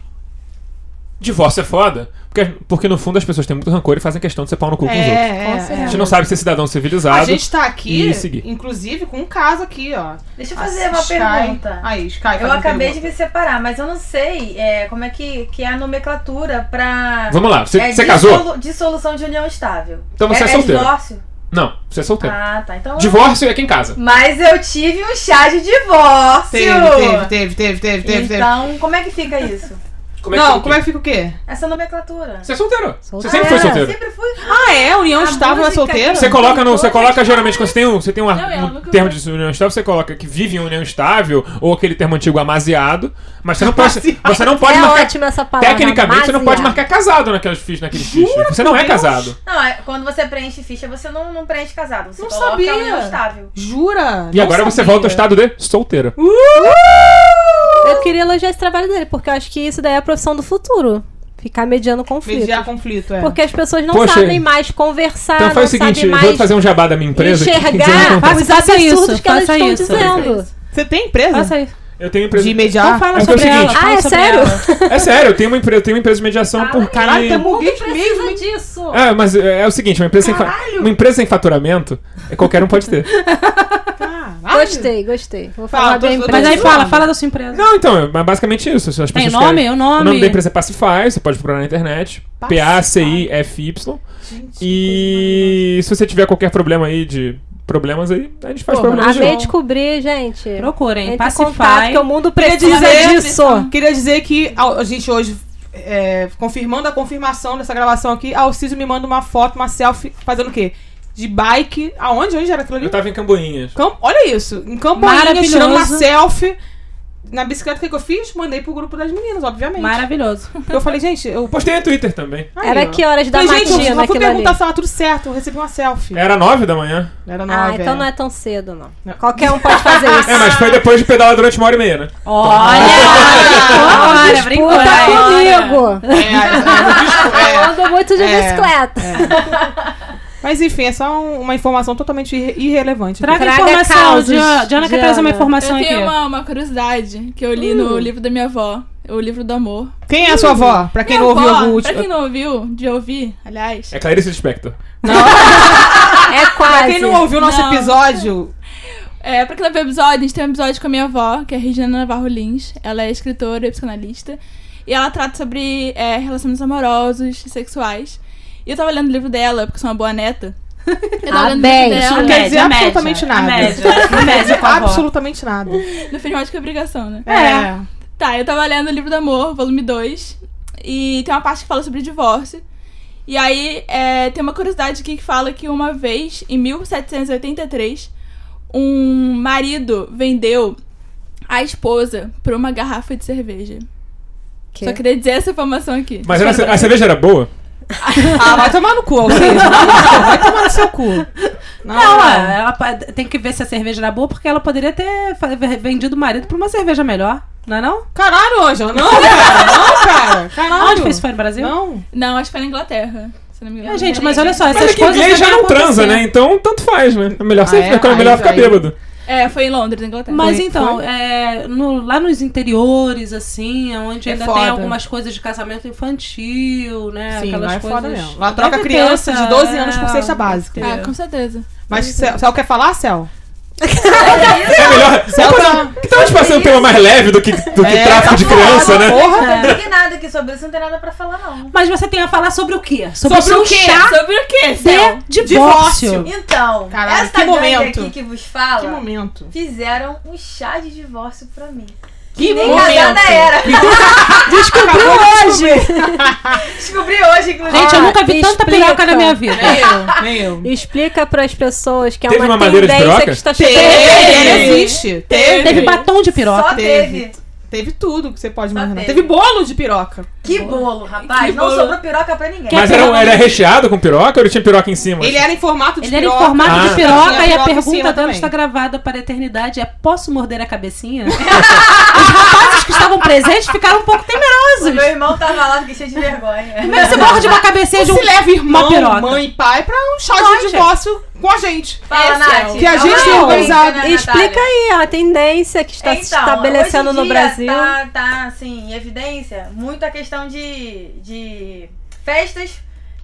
divórcio é foda, porque, porque no fundo as pessoas têm muito rancor e fazem questão de ser pau no cu com os outros. É, Com é, A é. gente não sabe ser cidadão civilizado. A gente tá aqui, e seguir. inclusive, com um caso aqui, ó. Deixa eu A fazer uma Sky- pergunta. Aí, Sky, faz Eu uma acabei de pergunta. me separar, mas eu não sei é, como é que, que é a nomenclatura pra. Vamos lá, você, é, você casou? dissolu- Dissolução de união estável. Então você é é, solteiro. divórcio? Não, você é solteiro. Ah, tá. Então. Divórcio é quem casa. Mas eu tive um chá de divórcio. Teve, teve, teve, teve, teve, teve. Então, como é que fica isso? Como Não, fica como é que fica o quê? Essa nomenclatura. Você é solteiro. Você sempre foi Ah, solteiro. Sempre fui. Ah, é? União A estável é música solteiro? que- Você coloca no. Você coloca geralmente quando você tem um, você tem um, Não, um nunca termo de união estável, você coloca que vive em união estável, ou aquele termo antigo amaziado, mas você não pode. Você não pode é marcar. ótima essa palavra. Tecnicamente, você não pode marcar casado naquelas fichas, naqueles fichas. Você não é casado. Não, é, quando você preenche ficha, você não, não preenche casado. Você Não coloca sabia. união estável. Jura? E Não agora você sabia. volta ao estado de solteira. Eu queria elogiar esse trabalho dele, porque eu acho que isso daí é a profissão do futuro. Ficar mediando conflitos. Mediar conflito, é. Porque as pessoas não Poxa, sabem mais conversar, Então não faz o seguinte, vou fazer um jabá da minha empresa. que- enxergar Faça- os absurdos isso, que elas estão isso. dizendo. Você tem empresa? Faça isso. Eu tenho empresa. De mediar? Então fala É é o sobre ela. seguinte- fala Ah, é sério? ela. É sério, eu tenho uma empresa, eu tenho uma empresa de mediação Fala, porque. Caralho, tem um mesmo. precisa disso. É, mas é, é o seguinte, uma empresa, sem fa- uma empresa sem faturamento, é, qualquer um pode ter. Gostei, gostei. Vou Fala, falar bem tô- Mas aí fala, fala da sua empresa. Não, então, mas basicamente isso. Se as Tem nome? querem- O nome? O nome da empresa é Pacify, você pode procurar na internet. Pacify. E se você tiver qualquer problema aí de problemas aí, a gente faz Porra, problemas de Amei volta. descobrir, gente. Procurem, Pacify. que o mundo Queria precisa dizer- disso. Queria dizer que a, a gente hoje, é, confirmando a confirmação dessa gravação aqui, a Alciso me manda uma foto, uma selfie, fazendo o quê? De bike. Aonde? Onde era aquilo ali? Eu tava em Camboinhas. Cam- Olha isso. Em Maravilhoso. tirando uma selfie. Na bicicleta, o que, que eu fiz? Mandei pro grupo das meninas, obviamente. Maravilhoso. Eu falei, gente, eu. Postei no Twitter também. Aí, Era ó. que horas da Falei, gente, eu só fui aquilo ali? perguntar se tava tudo certo. Eu recebi uma selfie. Era nove da manhã. Era Ah, nove. então é. não é tão cedo, não. Não. Qualquer um pode fazer isso. É, mas foi depois de pedalar durante uma hora e meia, né? Olha! Olha, brincou. Olha. comigo! É, é, é, Eu ando muito de É. Mas enfim, é só um- uma informação totalmente irre- irrelevante. Traga, Traga informação. causos, Diana, Diana quer trazer uma informação Eu aqui. tenho uma, uma curiosidade que eu li no livro da minha avó, o livro do amor. Quem é a sua avó? Pra quem Minha não ouviu avó, o Pra quem não ouviu, de ouvir, aliás. É Clarice Lispector. É Pra quase. quem não ouviu o nosso Não. episódio, É, pra quem não viu o episódio, a gente tem um episódio com a minha avó, que é Regina Navarro Lins. Ela é escritora e psicanalista. E ela trata sobre é, relacionamentos amorosos e sexuais. E eu tava lendo o livro dela, porque sou uma boa neta. Eu tava Ah, lendo o bem. livro isso dela. não quer média, dizer a média, absolutamente a nada. média, a Não quer média com a avó. absolutamente nada. No final de que é obrigação, né? É. Tá, eu tava lendo o livro do amor, volume 2. E tem uma parte que fala sobre divórcio. E aí é, tem uma curiosidade aqui que fala que uma vez, em 1783, um marido vendeu a esposa por uma garrafa de cerveja. Que? Só queria dizer essa informação aqui. Mas era- a cerveja era boa? Ah, vai tomar no cu, ou seja, vai tomar no seu cu. Não, é, ela pa- tem que ver se a cerveja era boa, porque ela poderia ter vendido o marido por uma cerveja melhor. Não é não? Caralho, Ângela, não, cara, não, cara. Caralho. Onde foi isso? Foi no Brasil? Não. Não, acho que foi na Inglaterra. Se não me engano. É, gente, mas olha só, Mas essas aqui coisas gay já não transa, acontecer. né? Então tanto faz, né? É melhor, Ah, ser, é? é melhor Aí- ficar aí- bêbado. É, foi em Londres, na Inglaterra. Mas Foi- então, foi? é, no- lá nos interiores, assim, onde É ainda foda. tem algumas coisas de casamento infantil, né? Sim, aquelas lá é coisas. foda mesmo. Lá troca criança de 12 anos por é, cesta básica. Ah, com certeza. Mas Cel, Cel quer falar, Cel? É melhor. Céu Vamos tá- Que tal a gente fazer um tema mais leve do que, do que É, tráfico tá de criança, né? Porra. Tô indignada aqui sobre isso, não tem nada pra falar, não. Mas você tem a falar sobre o quê? Sobre, Sobre o quê? chá Sobre o que, Céu? de divórcio. Divórcio. Então, Caralho, essa que gangue momento. aqui que vos fala, Que momento. fizeram um chá de divórcio pra mim. Que Nem momento. casada era. Descobriu hoje. Descobri hoje, inclusive. Gente, eu nunca vi me tanta explica. piroca na minha vida. Nem eu, nem eu. Explica pras pessoas que é Teve uma, uma tendência que está Teve, chegando. existe. Teve. Teve batom de piroca. Só teve. teve. Teve tudo que você pode Só imaginar. teve. Teve bolo de piroca. Que bolo, rapaz. Que não bolo. sobrou piroca pra ninguém. Mas era, era recheado com piroca ou ele tinha piroca em cima? Ele era em formato de Ele era em piroca. formato Ah. de piroca Tinha e a piroca pergunta dela está gravada para a eternidade é: posso morder a cabecinha? Os rapazes que estavam presentes ficaram um pouco O temerosos. meu irmão tava lá porque cheio de vergonha. Como é que você morde uma cabecinha de um, Você leva irmão, uma piroca? mãe e pai pra um chá de divórcio com a gente. Fala, Esse é Nath. Que a gente Não, é organizado. né, Explica aí a tendência que está se Então, estabelecendo hoje em no Brasil. Tá, tá, assim, em evidência, muito a questão de, de festas,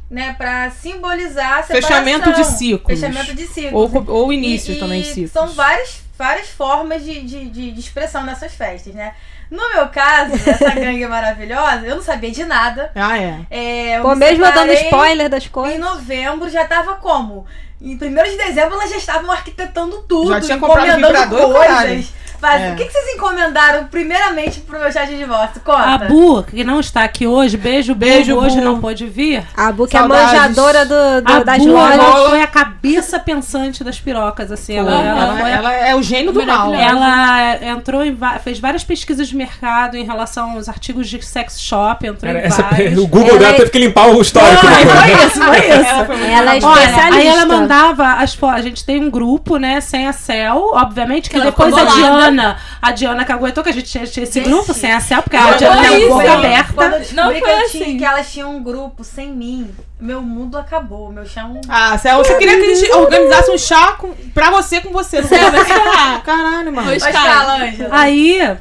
né, pra simbolizar a separação. Fechamento de ciclos. Fechamento de ciclos. Ou, ou início E- também e de ciclos. São várias, várias formas de, de, de, de expressão nessas festas, né? No meu caso, essa gangue maravilhosa, eu não sabia de nada. Ah, é. É, eu Pô, me mesmo dando spoiler das Em coisas. novembro já tava como? Em 1 de dezembro elas já estavam arquitetando tudo, Já tinha comprado encomendando coisas. Faz- É. O que, que vocês encomendaram primeiramente pro meu chá de divórcio? Conta. A Bu, que não está aqui hoje, beijo, Beijo, beijo, hoje Bu. não pôde vir. A Bu que é Saudades. manjadora do, do- A das Bu, lojas. ela foi a cabeça pensante das pirocas, assim. Ela, Ela, ela foi a ela é o gênio do mal. Ela entrou em fez várias pesquisas de mercado em relação aos artigos de sex shop, entrou Era em essa- vários. o Google Ela dela é- teve que limpar o histórico. Foi, isso, foi isso. Ela é. Olha, especialista. aí ela mandava as fotos. A gente tem um grupo, né, sem a Cel, obviamente, que Ela depois ficou a bolada. Diana, a Diana que aguentou, que a gente tinha, tinha esse Gente. grupo sem a Cel, porque Não a Diana foi tem a isso, boca aberta. Eu descobri Não que, foi eu assim. tinha, que elas tinham um grupo sem mim, meu mundo acabou. Meu chão. Ah, Céu, você queria que a gente organizasse um chá com, pra você com você. Não queria Caralho, mano. Pois Mas cara. fala, Ângela. Aí,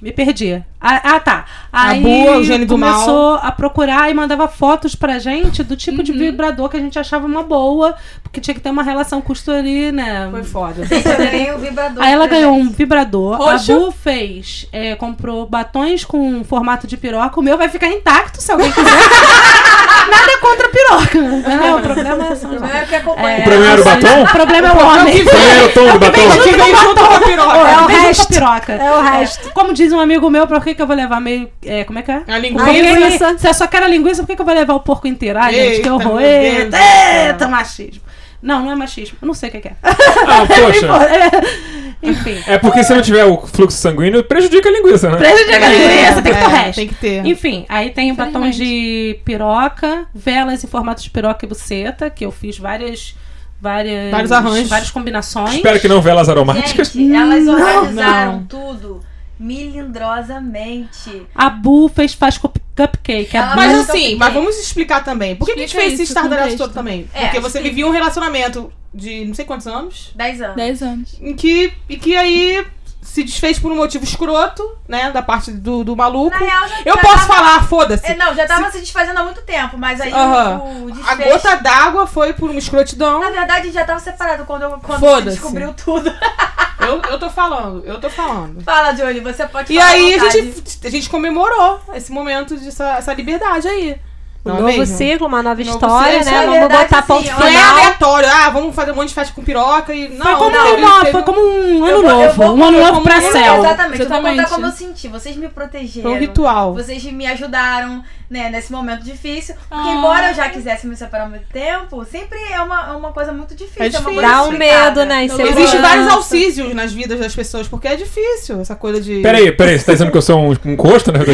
me perdi. Ah, ah, tá. Aí boa, o gênio do mal. começou a procurar e mandava fotos pra gente do tipo de vibrador que a gente achava uma boa, porque tinha que ter uma relação custo ali, né? Foi foda. Gente, um vibrador. Aí ela ganhou um vibrador. Roxo. A Bu fez, é, comprou batons com formato de piroca. O meu vai ficar intacto se alguém quiser. Nada contra a piroca. Não, o problema são os Não é o que acompanha. O problema era o batom? O problema é o homem. Qual era o tom do batom? Que veio junto com a piroca. É o resto. É o resto. Como diz um amigo meu, por que, que eu vou levar meio. É, como é que é? A linguiça. linguiça. Se eu só quero a linguiça, por que, que eu vou levar o porco inteiro? Ai, gente, que horror. Eita, eita, machismo. Não, não é machismo. Eu não sei o que que é. Ah, poxa. É, Enfim. É porque se não tiver o fluxo sanguíneo, prejudica a linguiça, né? Prejudica a linguiça, tem que ter o É, resto. Tem que ter. Enfim, aí tem batom Infelizmente. de piroca, velas em formato de piroca e buceta, que eu fiz várias. Várias, Vários arranjos. Várias combinações. Espero que não velas aromáticas. Gente, elas Não, organizaram não. tudo milindrosamente. A Bu fez faz cup- cupcake. Ela Mas assim, eu mas vamos explicar também. Por que, que a gente fez esse estardalhaço todo também? É, Porque você vivia um relacionamento de não sei quantos anos, 10 anos. 10 anos. em que, e que aí se desfez por um motivo escroto, né, da parte do, do maluco. Na real, já, Eu já posso tava- falar, foda-se. É, não, já tava se desfazendo há muito tempo, mas aí o, o A desfecho... gota d'água foi por uma escrotidão. Na verdade, já tava separado quando, eu, quando descobriu tudo. Eu, eu tô falando, eu tô falando. Fala, Johnny, você pode E falar à aí a gente, a gente comemorou esse momento, de essa, essa liberdade aí. Um Não é novo mesmo? ciclo, uma nova Novo história, ciclo. né? É Vamos verdade, botar assim, ponto é final. aleatório, ah, vamos fazer um monte de festa com piroca e. Não, Foi como, não, uma- teve- foi como um ano Eu vou- eu novo. vou- um ano novo pra céu. Exatamente, eu vou contar Exatamente. como eu senti. Vocês me protegeram. Foi um ritual. Vocês me ajudaram, né, nesse momento difícil. Porque Ah. embora eu já quisesse me separar há muito tempo, sempre é uma, é uma coisa muito difícil. É uma difícil. coisa Dá um medo, né? Existem vários auxílios nas vidas das pessoas, porque é difícil essa coisa de. Peraí, peraí, você tá dizendo que eu sou um, um encosto, né?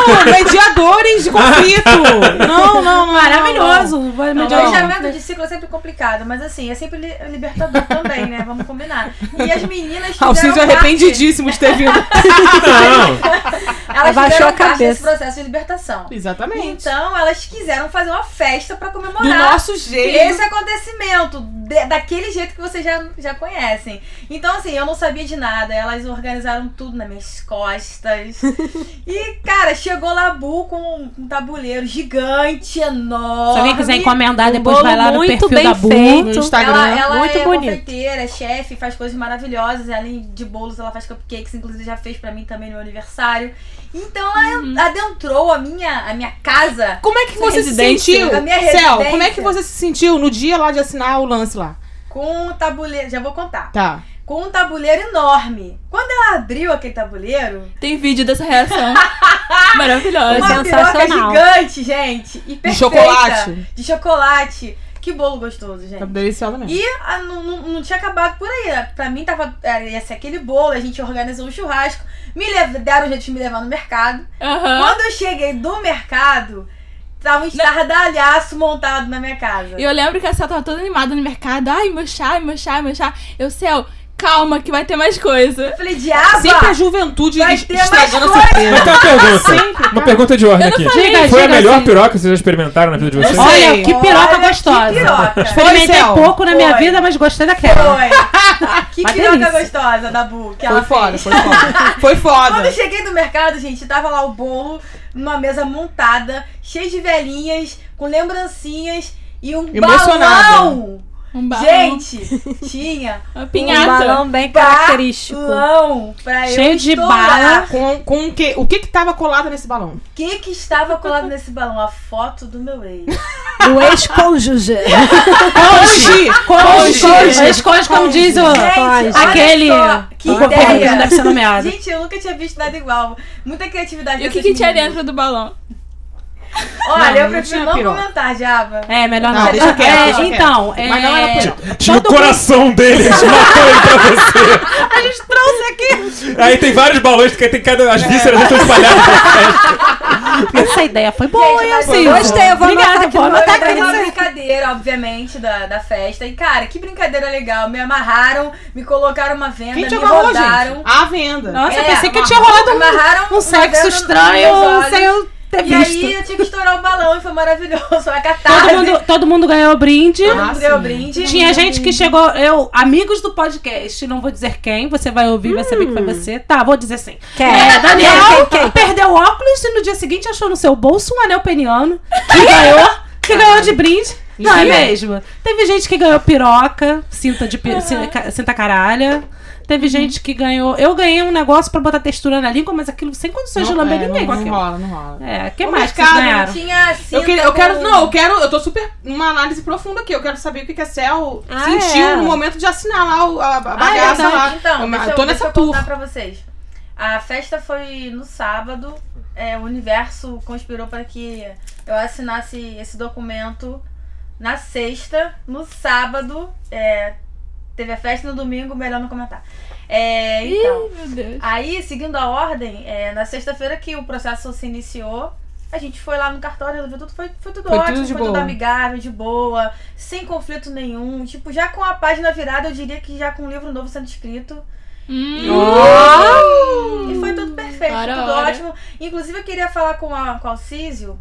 Não, mediadores de conflito! Não, não, não. Maravilhoso. Vai Não, o fechamento de ciclo é sempre complicado, mas assim, é sempre li- libertador também, né? Vamos combinar. E as meninas parte- arrependidíssimo de ter vindo. Não. Elas Abaixou fizeram a parte cabeça. desse processo de libertação. Exatamente. Então, elas quiseram fazer uma festa pra comemorar Do nosso jeito. esse acontecimento de- daquele jeito que vocês já, já conhecem. Então, assim, eu não sabia de nada. Elas organizaram tudo nas minhas costas. e, cara, chegou lá a Bu com um tabuleiro gigante, enorme. Se alguém quiser encomendar, depois vai lá no perfil bem da Bu. feito. No Instagram. Ela, ela muito é bonito. confeiteira, é chefe, faz coisas maravilhosas. Além de bolos, ela faz cupcakes. Inclusive, já fez pra mim também no meu aniversário. Então, ela adentrou a minha, a minha casa. Como é que você se sentiu? A minha Céu, como é que você se sentiu no dia lá de assinar o lance lá? Com um tabuleiro. Já vou contar. Tá. Com um tabuleiro enorme. Quando ela abriu aquele tabuleiro, Tem vídeo dessa reação. Maravilhosa. uma piroca gigante, gente. E perfeita. chocolate. De chocolate. Que bolo gostoso, gente. Tá deliciosa mesmo. E ah, não, não, não tinha acabado por aí. né? Pra mim tava. era- ia ser aquele bolo, a gente organizou um churrasco. Me lev- deram um jeito de me levar no mercado. Aham. Quando eu cheguei do mercado, tava um estardalhaço montado na minha casa. E eu lembro que a Cel tava toda animada no mercado. Ai, meu chá, meu chá, meu chá. Eu, Cel, calma que vai ter mais coisa. Eu falei, diabo! Sempre a juventude Vai ter mais estragando a coisa. surpresa. Mas tem uma pergunta. Sempre, Uma pergunta de ordem aqui. falei. Foi a diga melhor assim. piroca que vocês já experimentaram na vida de vocês? Olha, que piroca Olha, gostosa. que piroca. Experimentei Foi, pouco na minha Foi. vida, mas gostei daquela. Foi! que Uma piroca delícia. gostosa da Bu que Foi ela foda, fez. foi foda. Foi Quando foda. eu cheguei do mercado, gente, tava lá o bolo numa mesa montada, cheio de velhinhas, com lembrancinhas e um Emocionada. balão. Um balão. Gente, tinha Um pinhata. balão bem característico. balão pra eu Cheio de bala. Com, com o que? O que que tava colado nesse balão? O que que estava colado nesse balão? A foto do meu ex. Do ex-cônjuge. Conge! Conge, Conge! Esconde, como diz o... Gente, Aquele... só, que o que ideia. não deve ser nomeado. Gente, eu nunca tinha visto nada igual. Muita criatividade E o que, que tinha meninas. dentro do balão? Olha, Não, eu prefiro não piroca. comentar, Diaba. É, melhor Não, não. deixa quieto, É, deixa então, é... Mas não era piroca. Tinha o coração dele, eles matou ele pra você. A gente trouxe aqui. Aí tem vários balões, que tem cada. As vísceras estão espalhadas. Essa ideia foi boa, Gente, Alciso? gostei, eu vou Obrigada, anotar aqui vou anotar aqui. uma brincadeira, obviamente, da, da festa. E, cara, que brincadeira legal. Me amarraram, me colocaram uma venda, Quem te me amarrou, rodaram. gente? À venda. Nossa, eu É, pensei que tinha rolado um, amarraram um sexo estranho sem eu ter E visto. aí eu tinha que estourar o balão e foi maravilhoso. A catarse. Todo mundo, todo mundo ganhou brinde. Todo mundo ganhou brinde. Tinha gente que chegou, eu, amigos do podcast, não vou dizer quem, você vai ouvir, vai saber que foi você. Tá, vou dizer sim. Quem? É, Daniel Quem, quem, perdeu óculos e no dia seguinte achou no seu bolso um anel peniano que ganhou, que ganhou de brinde. Não é mesmo? Teve gente que ganhou piroca, cinta de cinta, cinta caralha. Teve gente que ganhou. Eu ganhei um negócio pra botar textura na língua, mas aquilo sem condições de Não, lamber é, ninguém não, não rola, não rola. É, que O mais que vocês? Tinha cinta Eu, queria, eu com- quero, não, eu quero, eu tô super numa análise profunda aqui. Eu quero saber o que, que a Cel Ah, sentiu é. no momento de assinar lá o- a, a é bagaça verdade. lá. Então, eu, deixa eu eu, tô deixa nessa eu tour. contar pra vocês. A festa foi no sábado. É, o universo conspirou para que eu assinasse esse documento na sexta. No sábado, é, teve a festa no domingo, melhor não comentar. É, então, Ih, meu Deus. aí, seguindo a ordem, é, na sexta-feira que o processo se iniciou, a gente foi lá no cartório, resolveu tudo, foi, foi tudo Foi tudo ótimo, de foi tudo boa. amigável, de boa, sem conflito nenhum. Tipo, já com a página virada, eu diria que já com um livro novo sendo escrito. Hum. E foi tudo perfeito, Ora, tudo ora. ótimo. Inclusive, eu queria falar com, a, com o Alcísio,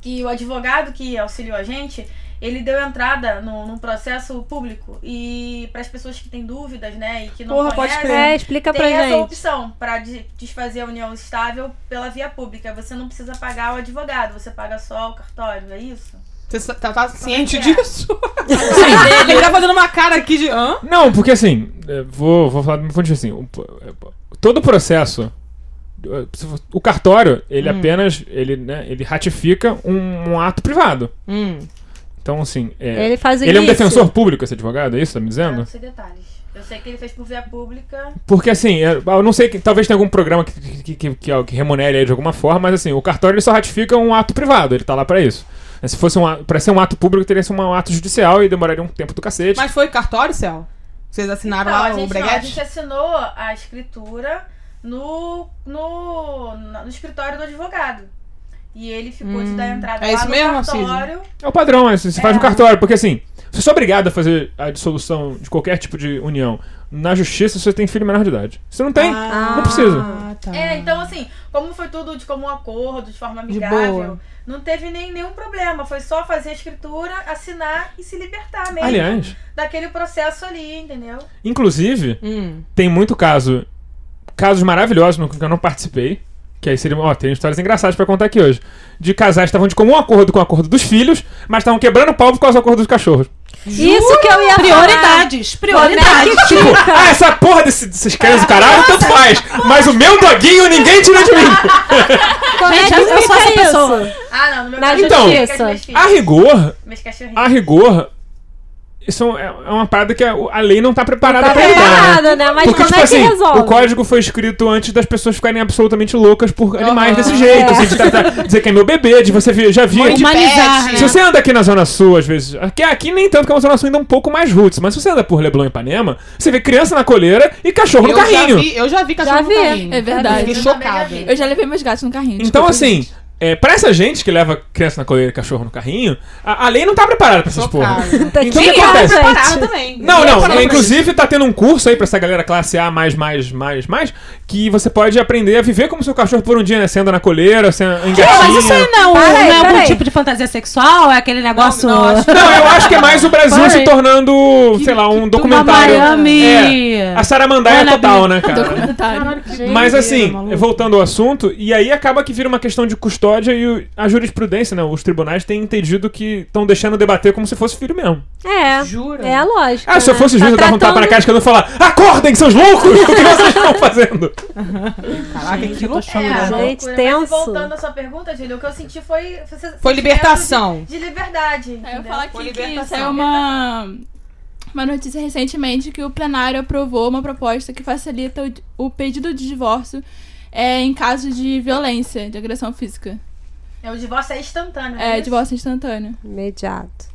que o advogado que auxiliou a gente, ele deu entrada no, num processo público. E para as pessoas que têm dúvidas, né, e que não Porra, pode conhecem, crer. É, explica pra tem essa gente. opção para desfazer a união estável pela via pública. Você não precisa pagar o advogado, você paga só o cartório, é isso? Você tá, tá ciente é que é? disso? Ele tá fazendo uma cara aqui de. Hã? Não, porque assim, é, vou, vou falar do meu ponto de vista assim. é, todo o processo. O cartório, ele apenas. Ele, né, ele ratifica um, um ato privado. Hum. Então, assim. é- Ele faz ele é um defensor público, esse advogado, é isso que tá me Eu dizendo? não sei detalhes. Eu sei que ele fez por via pública. Porque assim, é, eu não sei, que- talvez tenha algum programa que, que, que, que, que remunere ele de alguma forma, mas assim, o cartório ele só ratifica um ato privado, ele tá lá pra isso. É, Se fosse um ato, pra ser um ato público, teria ser um ato judicial e demoraria um tempo do cacete. Mas foi cartório, Cel? Vocês assinaram Não, lá a o gente, não, a breguete? gente assinou a escritura no, no, no escritório do advogado. E ele ficou de dar entrada é lá isso no mesmo, cartório. É o padrão, é, se se faz no cartório, porque assim, você é obrigado a fazer a dissolução de qualquer tipo de união na justiça, você tem filho menor de idade. Se não tem, não precisa. Ah, tá. É, então assim, como foi tudo de comum acordo, de forma De amigável, boa. não teve nem, nenhum problema. Foi só fazer a escritura, assinar e se libertar mesmo. Aliás, Daquele processo ali, entendeu? inclusive, Hum. tem muito caso, casos maravilhosos no que eu não participei. Que aí seria, ó, tem histórias engraçadas pra contar aqui hoje. De casais que estavam de comum acordo com o acordo dos filhos, mas estavam quebrando o pau por causa do acordo dos cachorros. Isso que eu ia falar. Prioridades, prioridades. É que Tipo, ah, essa porra desse, desses cães do caralho, tanto faz. Mas o meu doguinho ninguém tira de mim. Como é que eu sou essa isso? pessoa. Ah, não, no meu Na caso, Então. A rigor, a rigor, isso é é uma parada que a, lei não tá preparada Tá pra lidar. né? né? Mas Porque, como tipo é assim, que resolve? o código foi escrito antes das pessoas ficarem absolutamente loucas por animais Aham. desse jeito. É. Assim, de tratar- dizer que é meu bebê, de você ver, já de Humanizar, né? Se você anda aqui na Zona Sul, às vezes. Aqui, aqui nem tanto, que é uma Zona Sul ainda um pouco mais roots. Mas se você anda por Leblon e Ipanema, você vê criança na coleira e cachorro no Eu já, carrinho. vi, eu já vi cachorro Já no vi. carrinho. É verdade. Eu já vi. Eu já levei meus gatos no carrinho. Então, assim, gente. É, pra essa gente que leva criança na coleira e cachorro no carrinho, a, a lei não tá preparada pra essas porra. Chocada. Tá Então o que acontece? também. Não, não. falar pra Inclusive, tá tendo um curso aí pra essa galera classe A, mais, mais, mais, mais, que você pode aprender a viver como seu cachorro por um dia, né? Anda na coleira, você engatinha. Mas isso aí não, Para aí, não é algum aí. tipo de fantasia sexual? É aquele negócio. não, acho Não, eu acho que é mais o Brasil se tornando, sei lá, um Uma documentário. Miami. É, a Saramandaia Olha, total, né, cara? Documentário. Mas assim, voltando ao assunto, e aí acaba que vira uma questão de custódia e o- a jurisprudência, né? Os tribunais têm entendido que estão deixando debater como se fosse filho mesmo. É. Jura? É a lógica. Ah, se eu né? fosse juiz, Tá eu dava um tapa na cara e falar: Acordem, seus loucos! O que vocês estão fazendo? Caraca, que eu tô loucura. É, Gente, loucura. tenso. Mas voltando à sua pergunta, Júlia, o que eu senti foi. Foi, Foi libertação. De, de liberdade. É, eu Foi aqui que libertação. saiu uma, uma notícia recentemente que o plenário aprovou uma proposta que facilita o, o pedido de divórcio é, em caso de violência, de agressão física. É, o divórcio é instantâneo. É, isso? divórcio instantâneo. Imediato.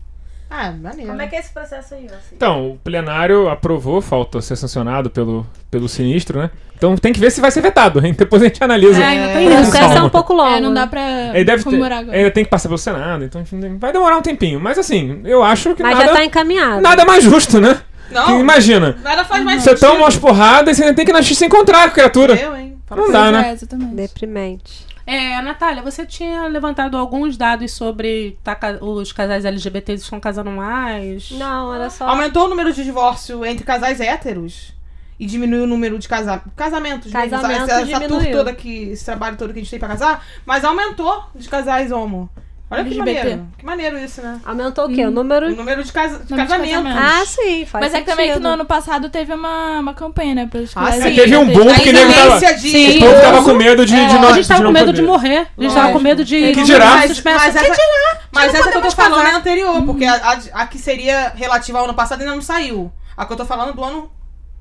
Ah, maneiro. Como é que é esse processo aí, você? Então, o plenário aprovou, falta ser sancionado pelo, pelo sinistro, né? Então tem que ver se vai ser vetado, hein? Depois a gente analisa. É, tem O processo é um pouco longo. É, não dá né? pra Ele deve ter, agora. ainda tem que passar pelo Senado, então vai demorar um tempinho. Mas assim, eu acho que Mas nada, já tá encaminhado. nada mais justo, né? Não, Que imagina, nada faz mais você toma umas porradas e você ainda tem que na justiça se encontrar com a criatura. Eu, hein? Fala Não dá, Pois né? É, exatamente. Deprimente. É, Natália, você tinha levantado alguns dados sobre tá, os casais LGBTs estão casando mais. Não, era só. Aumentou o número de divórcio entre casais héteros e diminuiu o número de casa... casamentos. Casamento essa, essa tour diminuiu. toda que, esse trabalho todo que a gente tem pra casar, mas aumentou de casais homo. Olha que LGBT. maneiro. Que maneiro isso, né? Aumentou o quê? O O número. número de, casa... de Número de casamentos. casamentos. Ah, sim, faz Mas é que também que sentido. no ano passado teve uma, uma campanha, né? Pelos Ah, casais sim. É, teve um boom que nego tava. de... Sim. O povo tava com medo de, É, de não a gente tava de com medo de morrer. A gente tava com medo de. Que dirá? Mas, mas Que essa, dirá? mas essa que eu tô falando é anterior, porque a, a- a que seria relativa ao ano passado ainda não saiu. A que eu tô falando do ano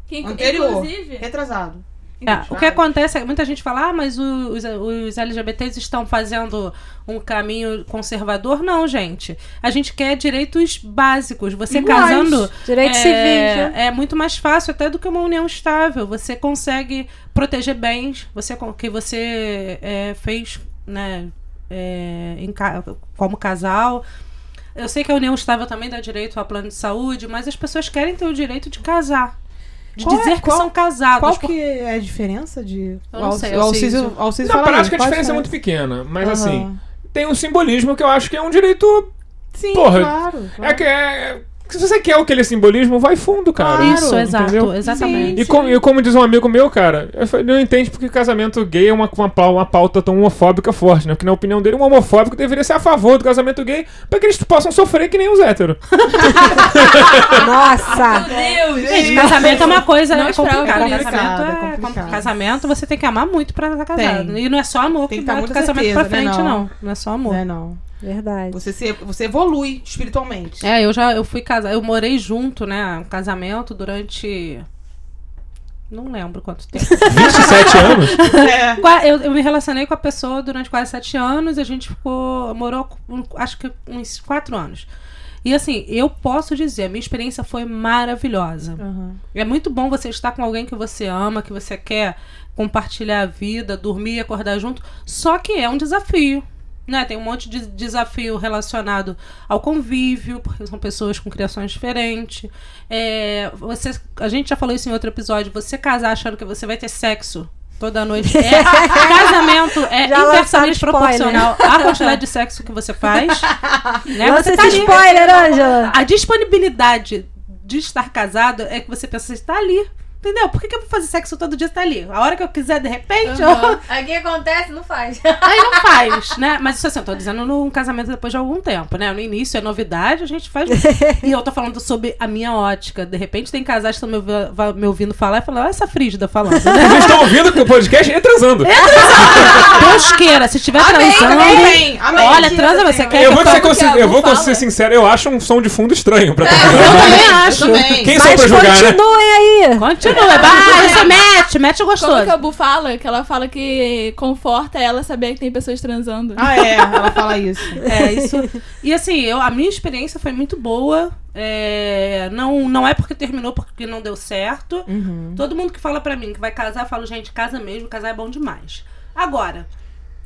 Que, anterior. Inclusive, Retrasado. É, o que acontece é que muita gente fala, ah, mas os, os LGBTs estão fazendo um caminho conservador. Não, gente. A gente quer direitos básicos. Você Iguais. casando. É, é muito mais fácil até do que uma união estável. Você consegue proteger bens você, que você é, fez né, é, em como casal. Eu sei que a união estável também dá direito ao plano de saúde, mas as pessoas querem ter o direito de casar. De Qual é- dizer que qual- são casados. Qual por- que é a diferença de. Eu não sei, o Alcísio, Alcísio. Alcísio Na prática a diferença é muito pequena, mas Aham. assim, tem um simbolismo que eu acho que é um direito. Sim, Porra, claro. É que é. Se você quer aquele simbolismo, vai fundo, cara. Claro, Isso, exato, exatamente. E como, e como diz um amigo meu, cara, eu falei, não entende porque casamento gay é uma, uma, uma pauta tão homofóbica forte, né? Porque na opinião dele, um homofóbico deveria ser a favor do casamento gay pra que eles possam sofrer que nem os héteros. Nossa! Gente, casamento é uma coisa Não complicada. por isso. Casamento, É é, complicado. com- casamento você tem que amar muito pra estar casado. Tem. E não é só amor Tem que que bota o casamento certeza, pra frente, né, não. não? não. é só amor. Não é não. Verdade. Você, se, você evolui espiritualmente. É, eu já eu fui casar, eu morei junto, né, um casamento durante não lembro quanto tempo. 27 anos? É. Eu, eu me relacionei com a pessoa durante quase sete anos, a gente ficou morou um- acho que uns quatro anos. E assim, eu posso dizer, a minha experiência foi maravilhosa. Aham. É muito bom você estar com alguém que você ama, que você quer compartilhar a vida, dormir e acordar junto. Só que é um desafio. Né? Tem um monte de desafio relacionado ao convívio, porque são pessoas com criações diferentes. É, você, a gente já falou isso em outro episódio. Você casar achando que você vai ter sexo toda noite. É, casamento é Já inversamente proporcional à quantidade de sexo que você faz. né? Lança tá spoiler, Ângela. A disponibilidade de estar casado é que você pensa, você está ali. Entendeu? Por que, que eu vou fazer sexo todo dia está ali? A hora que eu quiser, de repente, eu- Aham. Aí o que acontece? Não faz. aí não faz, né? Mas isso assim, eu tô dizendo num casamento depois de algum tempo, né? No início é novidade, a gente faz. e eu tô falando sobre a minha ótica. De repente tem casais que estão me, me ouvindo falar e falam, olha essa frígida falando, né? Vocês estão ouvindo que o podcast é transando. Deus queira, se estiver Amém, transando. amém, amém. Olha, transa, você quer Eu que vou, eu ser, que eu vou Bu ser fala? sincero, eu acho um som de fundo estranho pra Eu transar. também também, acho. eu também. Quem sou eu Mas pra julgar, né? continuem aí. Continua, vai, você mete, mete o Como que gostoso. a Bu fala? Que ela fala que conforta ela saber que tem pessoas transando. Ah, é, ela fala isso. É, isso. E assim, eu, a minha experiência foi muito boa. É, não, não é porque terminou porque não deu certo. Todo mundo que fala pra mim que vai casar, eu falo, gente, casa mesmo, casar é bom demais. Agora,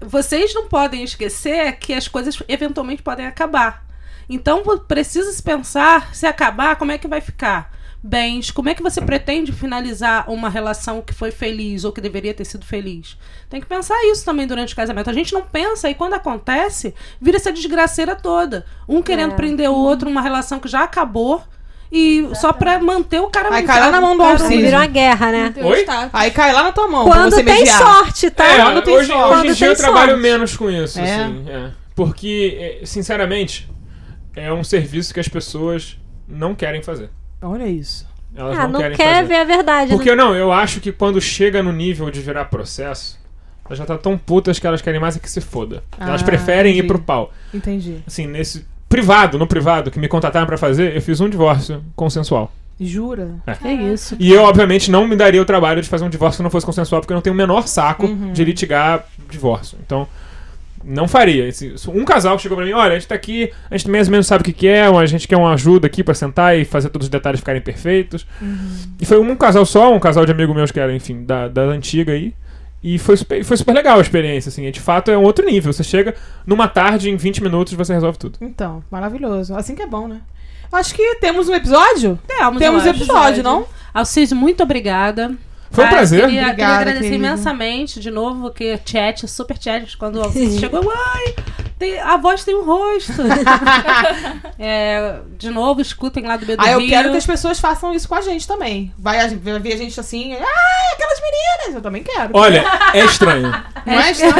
vocês não podem esquecer que as coisas eventualmente podem acabar. Então precisa se pensar, se acabar, como é que vai ficar? Bens, como é que você pretende finalizar uma relação que foi feliz ou que deveria ter sido feliz? Tem que pensar isso também durante o casamento. A gente não pensa e quando acontece, vira essa desgraceira toda. Um querendo É. prender o outro numa relação que já acabou e só pra manter o cara Aí cai lá na mão do. Aí virou uma guerra, né? Oi? Aí cai lá na tua mão Quando você tem mediar. sorte, tá? É, Quando tem hoje, sorte. hoje em dia eu trabalho sorte. menos com isso, É? assim. é. Porque, é, sinceramente, é um serviço que as pessoas não querem fazer. Olha isso. Elas Ah, não, não querem quer fazer. ver a verdade. né? Porque não, eu acho que quando chega no nível de virar processo, elas já tá tão putas que elas querem mais é que se foda. elas Ah, preferem ir entendi. pro pau. Entendi. Assim, nesse privado, no privado que me contrataram pra fazer, eu fiz um divórcio consensual. Jura? É isso. E eu, obviamente, não me daria o trabalho de fazer um divórcio que não fosse consensual, porque eu não tenho o menor saco Uhum. de litigar divórcio. Então, não faria. Um casal que chegou pra mim, olha, a gente tá aqui, a gente mais ou menos sabe o que, que é, a gente quer uma ajuda aqui pra sentar e fazer todos os detalhes ficarem perfeitos. E foi um casal só, um casal de amigo meus que era, enfim, da, da antiga aí. E foi super, foi super legal a experiência, assim. De fato, é um outro nível. Você chega numa tarde, em 20 minutos, você resolve tudo. Então, maravilhoso. Assim que é bom, né? Acho que temos um episódio? Temos, Temos eu acho. episódio, não? Alciso, muito obrigada. Foi um Ah, prazer. Queria, queria Obrigada, agradecer querido. imensamente de novo, que chat, super chat, quando Alciso chegou, ai, tem- a voz tem um rosto. É, de novo, escutem lá do B do Ah, eu Rio. quero que as pessoas façam isso com a gente também. Vai, ver a gente assim, ah, aquelas meninas. Eu também quero. Olha, é estranho. não é estranho?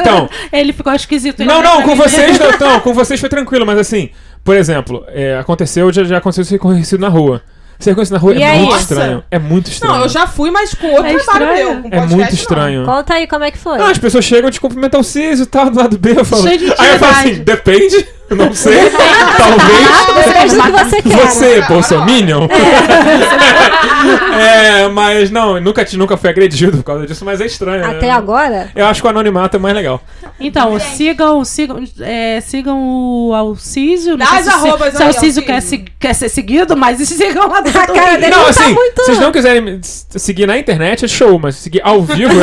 Então, Ele ficou esquisito. Não, não, com né? vocês não, com vocês foi tranquilo, mas assim, por exemplo, é, aconteceu, já, já aconteceu ser reconhecido na rua. Ser reconhecido na rua E é aí? muito Nossa. estranho. É muito estranho. Não, eu já fui, mas com outro É trabalho estranho. meu. com É podcast, muito não. estranho. Conta aí como é que foi. Não, as pessoas chegam te cumprimentam o Ciso e tal, do lado B, eu falo. Cheio de Aí eu falo assim, depende, não sei, talvez. Depende do que você quer. Você, né? Bolsominion? É, mas não, nunca, te- nunca fui agredido por causa disso, mas é estranho. Até né? agora? Eu acho que o anonimato é mais legal. Então, sigam, sigam, é, sigam o Alcísio. Não as se, arrobas se o aí, Alcísio quer, Alcísio. se- quer ser seguido, mas sigam lá do A cara dele Não, não tá assim, muito. se vocês não quiserem seguir na internet, é show, mas seguir ao vivo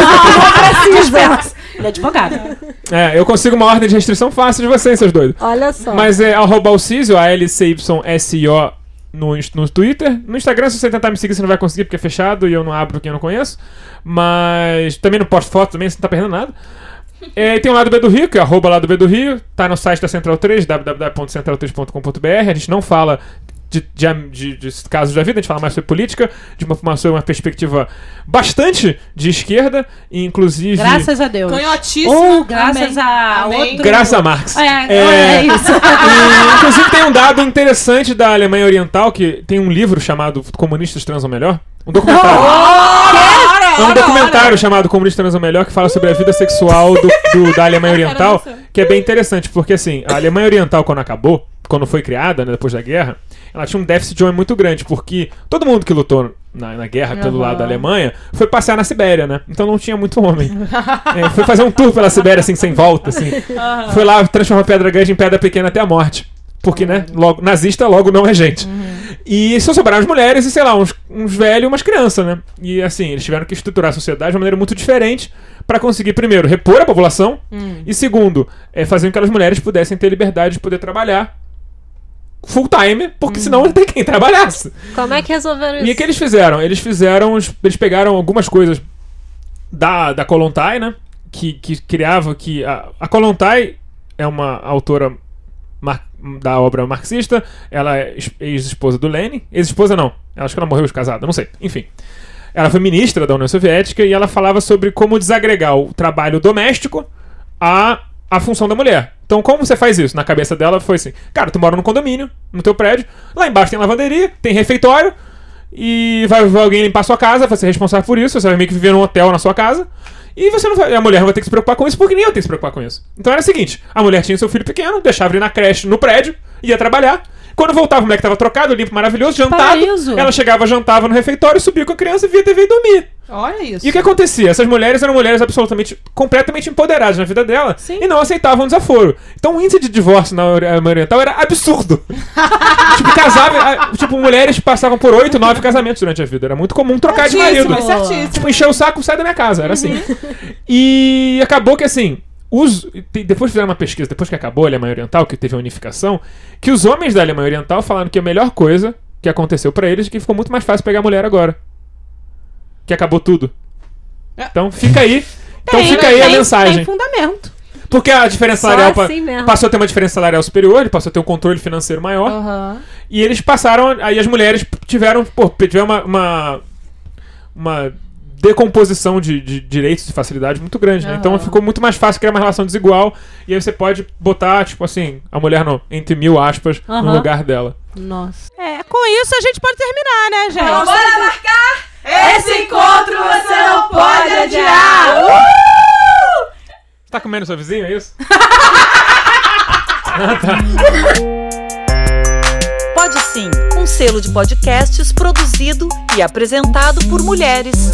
Dispersa. Ele é advogado. é, eu consigo uma ordem de restrição fácil de vocês, seus doidos. Olha só. Mas é arroba Alcísio, A-L-C-Y-S-I-O no, no Twitter. No Instagram, se você tentar me seguir, você não vai conseguir porque é fechado e eu não abro quem eu não conheço. Mas também não posto foto também, você não tá perdendo nada. É, e tem o lado B do Rio, que é arroba lado B do Rio. Tá no site da Central 3, www.central3.com.br. A gente não fala de, de, de- de casos da vida, a gente fala mais sobre política, de uma, sobre uma perspectiva bastante de esquerda, e inclusive. Graças a Deus. Canhotíssimo. Ou graças Amém. a Amém. outro... Graças a Marx. É, É, é isso. E, inclusive tem um dado interessante da Alemanha Oriental, que tem um livro chamado Comunistas Transam Melhor. Um documentário. É um documentário chamado Comunistas Transam Melhor que fala sobre a vida sexual do, do- da Alemanha Oriental, que é bem interessante, porque assim, a Alemanha Oriental quando acabou, quando foi criada, né, depois da guerra, ela tinha um déficit de homem muito grande, porque todo mundo que lutou na, na guerra pelo lado da Alemanha foi passear na Sibéria, né? Então não tinha muito homem. É, foi fazer um tour pela Sibéria, assim, sem volta, assim. Foi lá, transformar pedra grande em pedra pequena até a morte. Porque, né, logo, nazista logo não é gente. E só sobraram as mulheres e, sei lá, uns, uns velhos e umas crianças, né? E assim, eles tiveram que estruturar a sociedade de uma maneira muito diferente para conseguir, primeiro, repor a população e, segundo, é, fazer com que aquelas mulheres pudessem ter liberdade de poder trabalhar full time, porque senão não tem quem trabalhasse. Como é que resolveram isso? E o que eles fizeram? Eles fizeram. Eles pegaram algumas coisas da, da Kolontai, né? Que, que criava que. A, a Kolontai é uma autora mar- da obra marxista. Ela é es- ex-esposa do Lenin. Ex-esposa não. Acho que ela morreu casada, não sei. Enfim. Ela foi ministra da União Soviética e ela falava sobre como desagregar o trabalho doméstico a, a função da mulher. Então, como você faz isso? Na cabeça dela foi assim: cara, tu mora no condomínio, no teu prédio, lá embaixo tem lavanderia, tem refeitório, e vai, vai alguém limpar sua casa, vai ser responsável por isso, você vai meio que viver num hotel na sua casa. E você não vai, a mulher não vai ter que se preocupar com isso, porque nem eu tenho que se preocupar com isso. Então era o seguinte: a mulher tinha seu filho pequeno, deixava ele na creche no prédio, ia trabalhar. Quando voltava, o moleque tava trocado, limpo, maravilhoso, jantado. Paraíso. Ela chegava, jantava no refeitório, subia com a criança, via TV e dormia. Olha isso. E o que acontecia? Essas mulheres eram mulheres absolutamente, completamente empoderadas na vida dela Sim. e não aceitavam desaforo. Então o índice de divórcio na Alemanha Oriental era absurdo. tipo, casava, tipo, mulheres passavam por oito, nove casamentos durante a vida. Era muito comum trocar de Certíssimo, marido. certíssimo. Tipo, encher o saco, sai da minha casa. Era assim. E acabou que assim. Os, depois fizeram uma pesquisa, depois que acabou a Alemanha Oriental, que teve a unificação, que os homens da Alemanha Oriental falaram que a melhor coisa que aconteceu pra eles é que ficou muito mais fácil pegar mulher agora. Que acabou tudo. É. Então fica aí. Então Tem, fica aí a tem- mensagem. Tem fundamento. Porque a diferença salarial assim passou a ter uma diferença salarial superior, ele passou a ter um controle financeiro maior. Aham. E eles passaram. Aí as mulheres tiveram. Pô, tiveram uma. uma, uma decomposição de, de direitos e facilidades muito grande, né? Então ficou muito mais fácil criar uma relação desigual. E aí você pode botar, tipo assim, a mulher no, entre mil aspas no Aham. lugar dela. Nossa. É, com isso a gente pode terminar, né, gente? Então, bora marcar esse encontro, você não pode adiar! Você tá comendo seu vizinho, é isso? Pode Sim, um selo de podcasts produzido e apresentado por mulheres.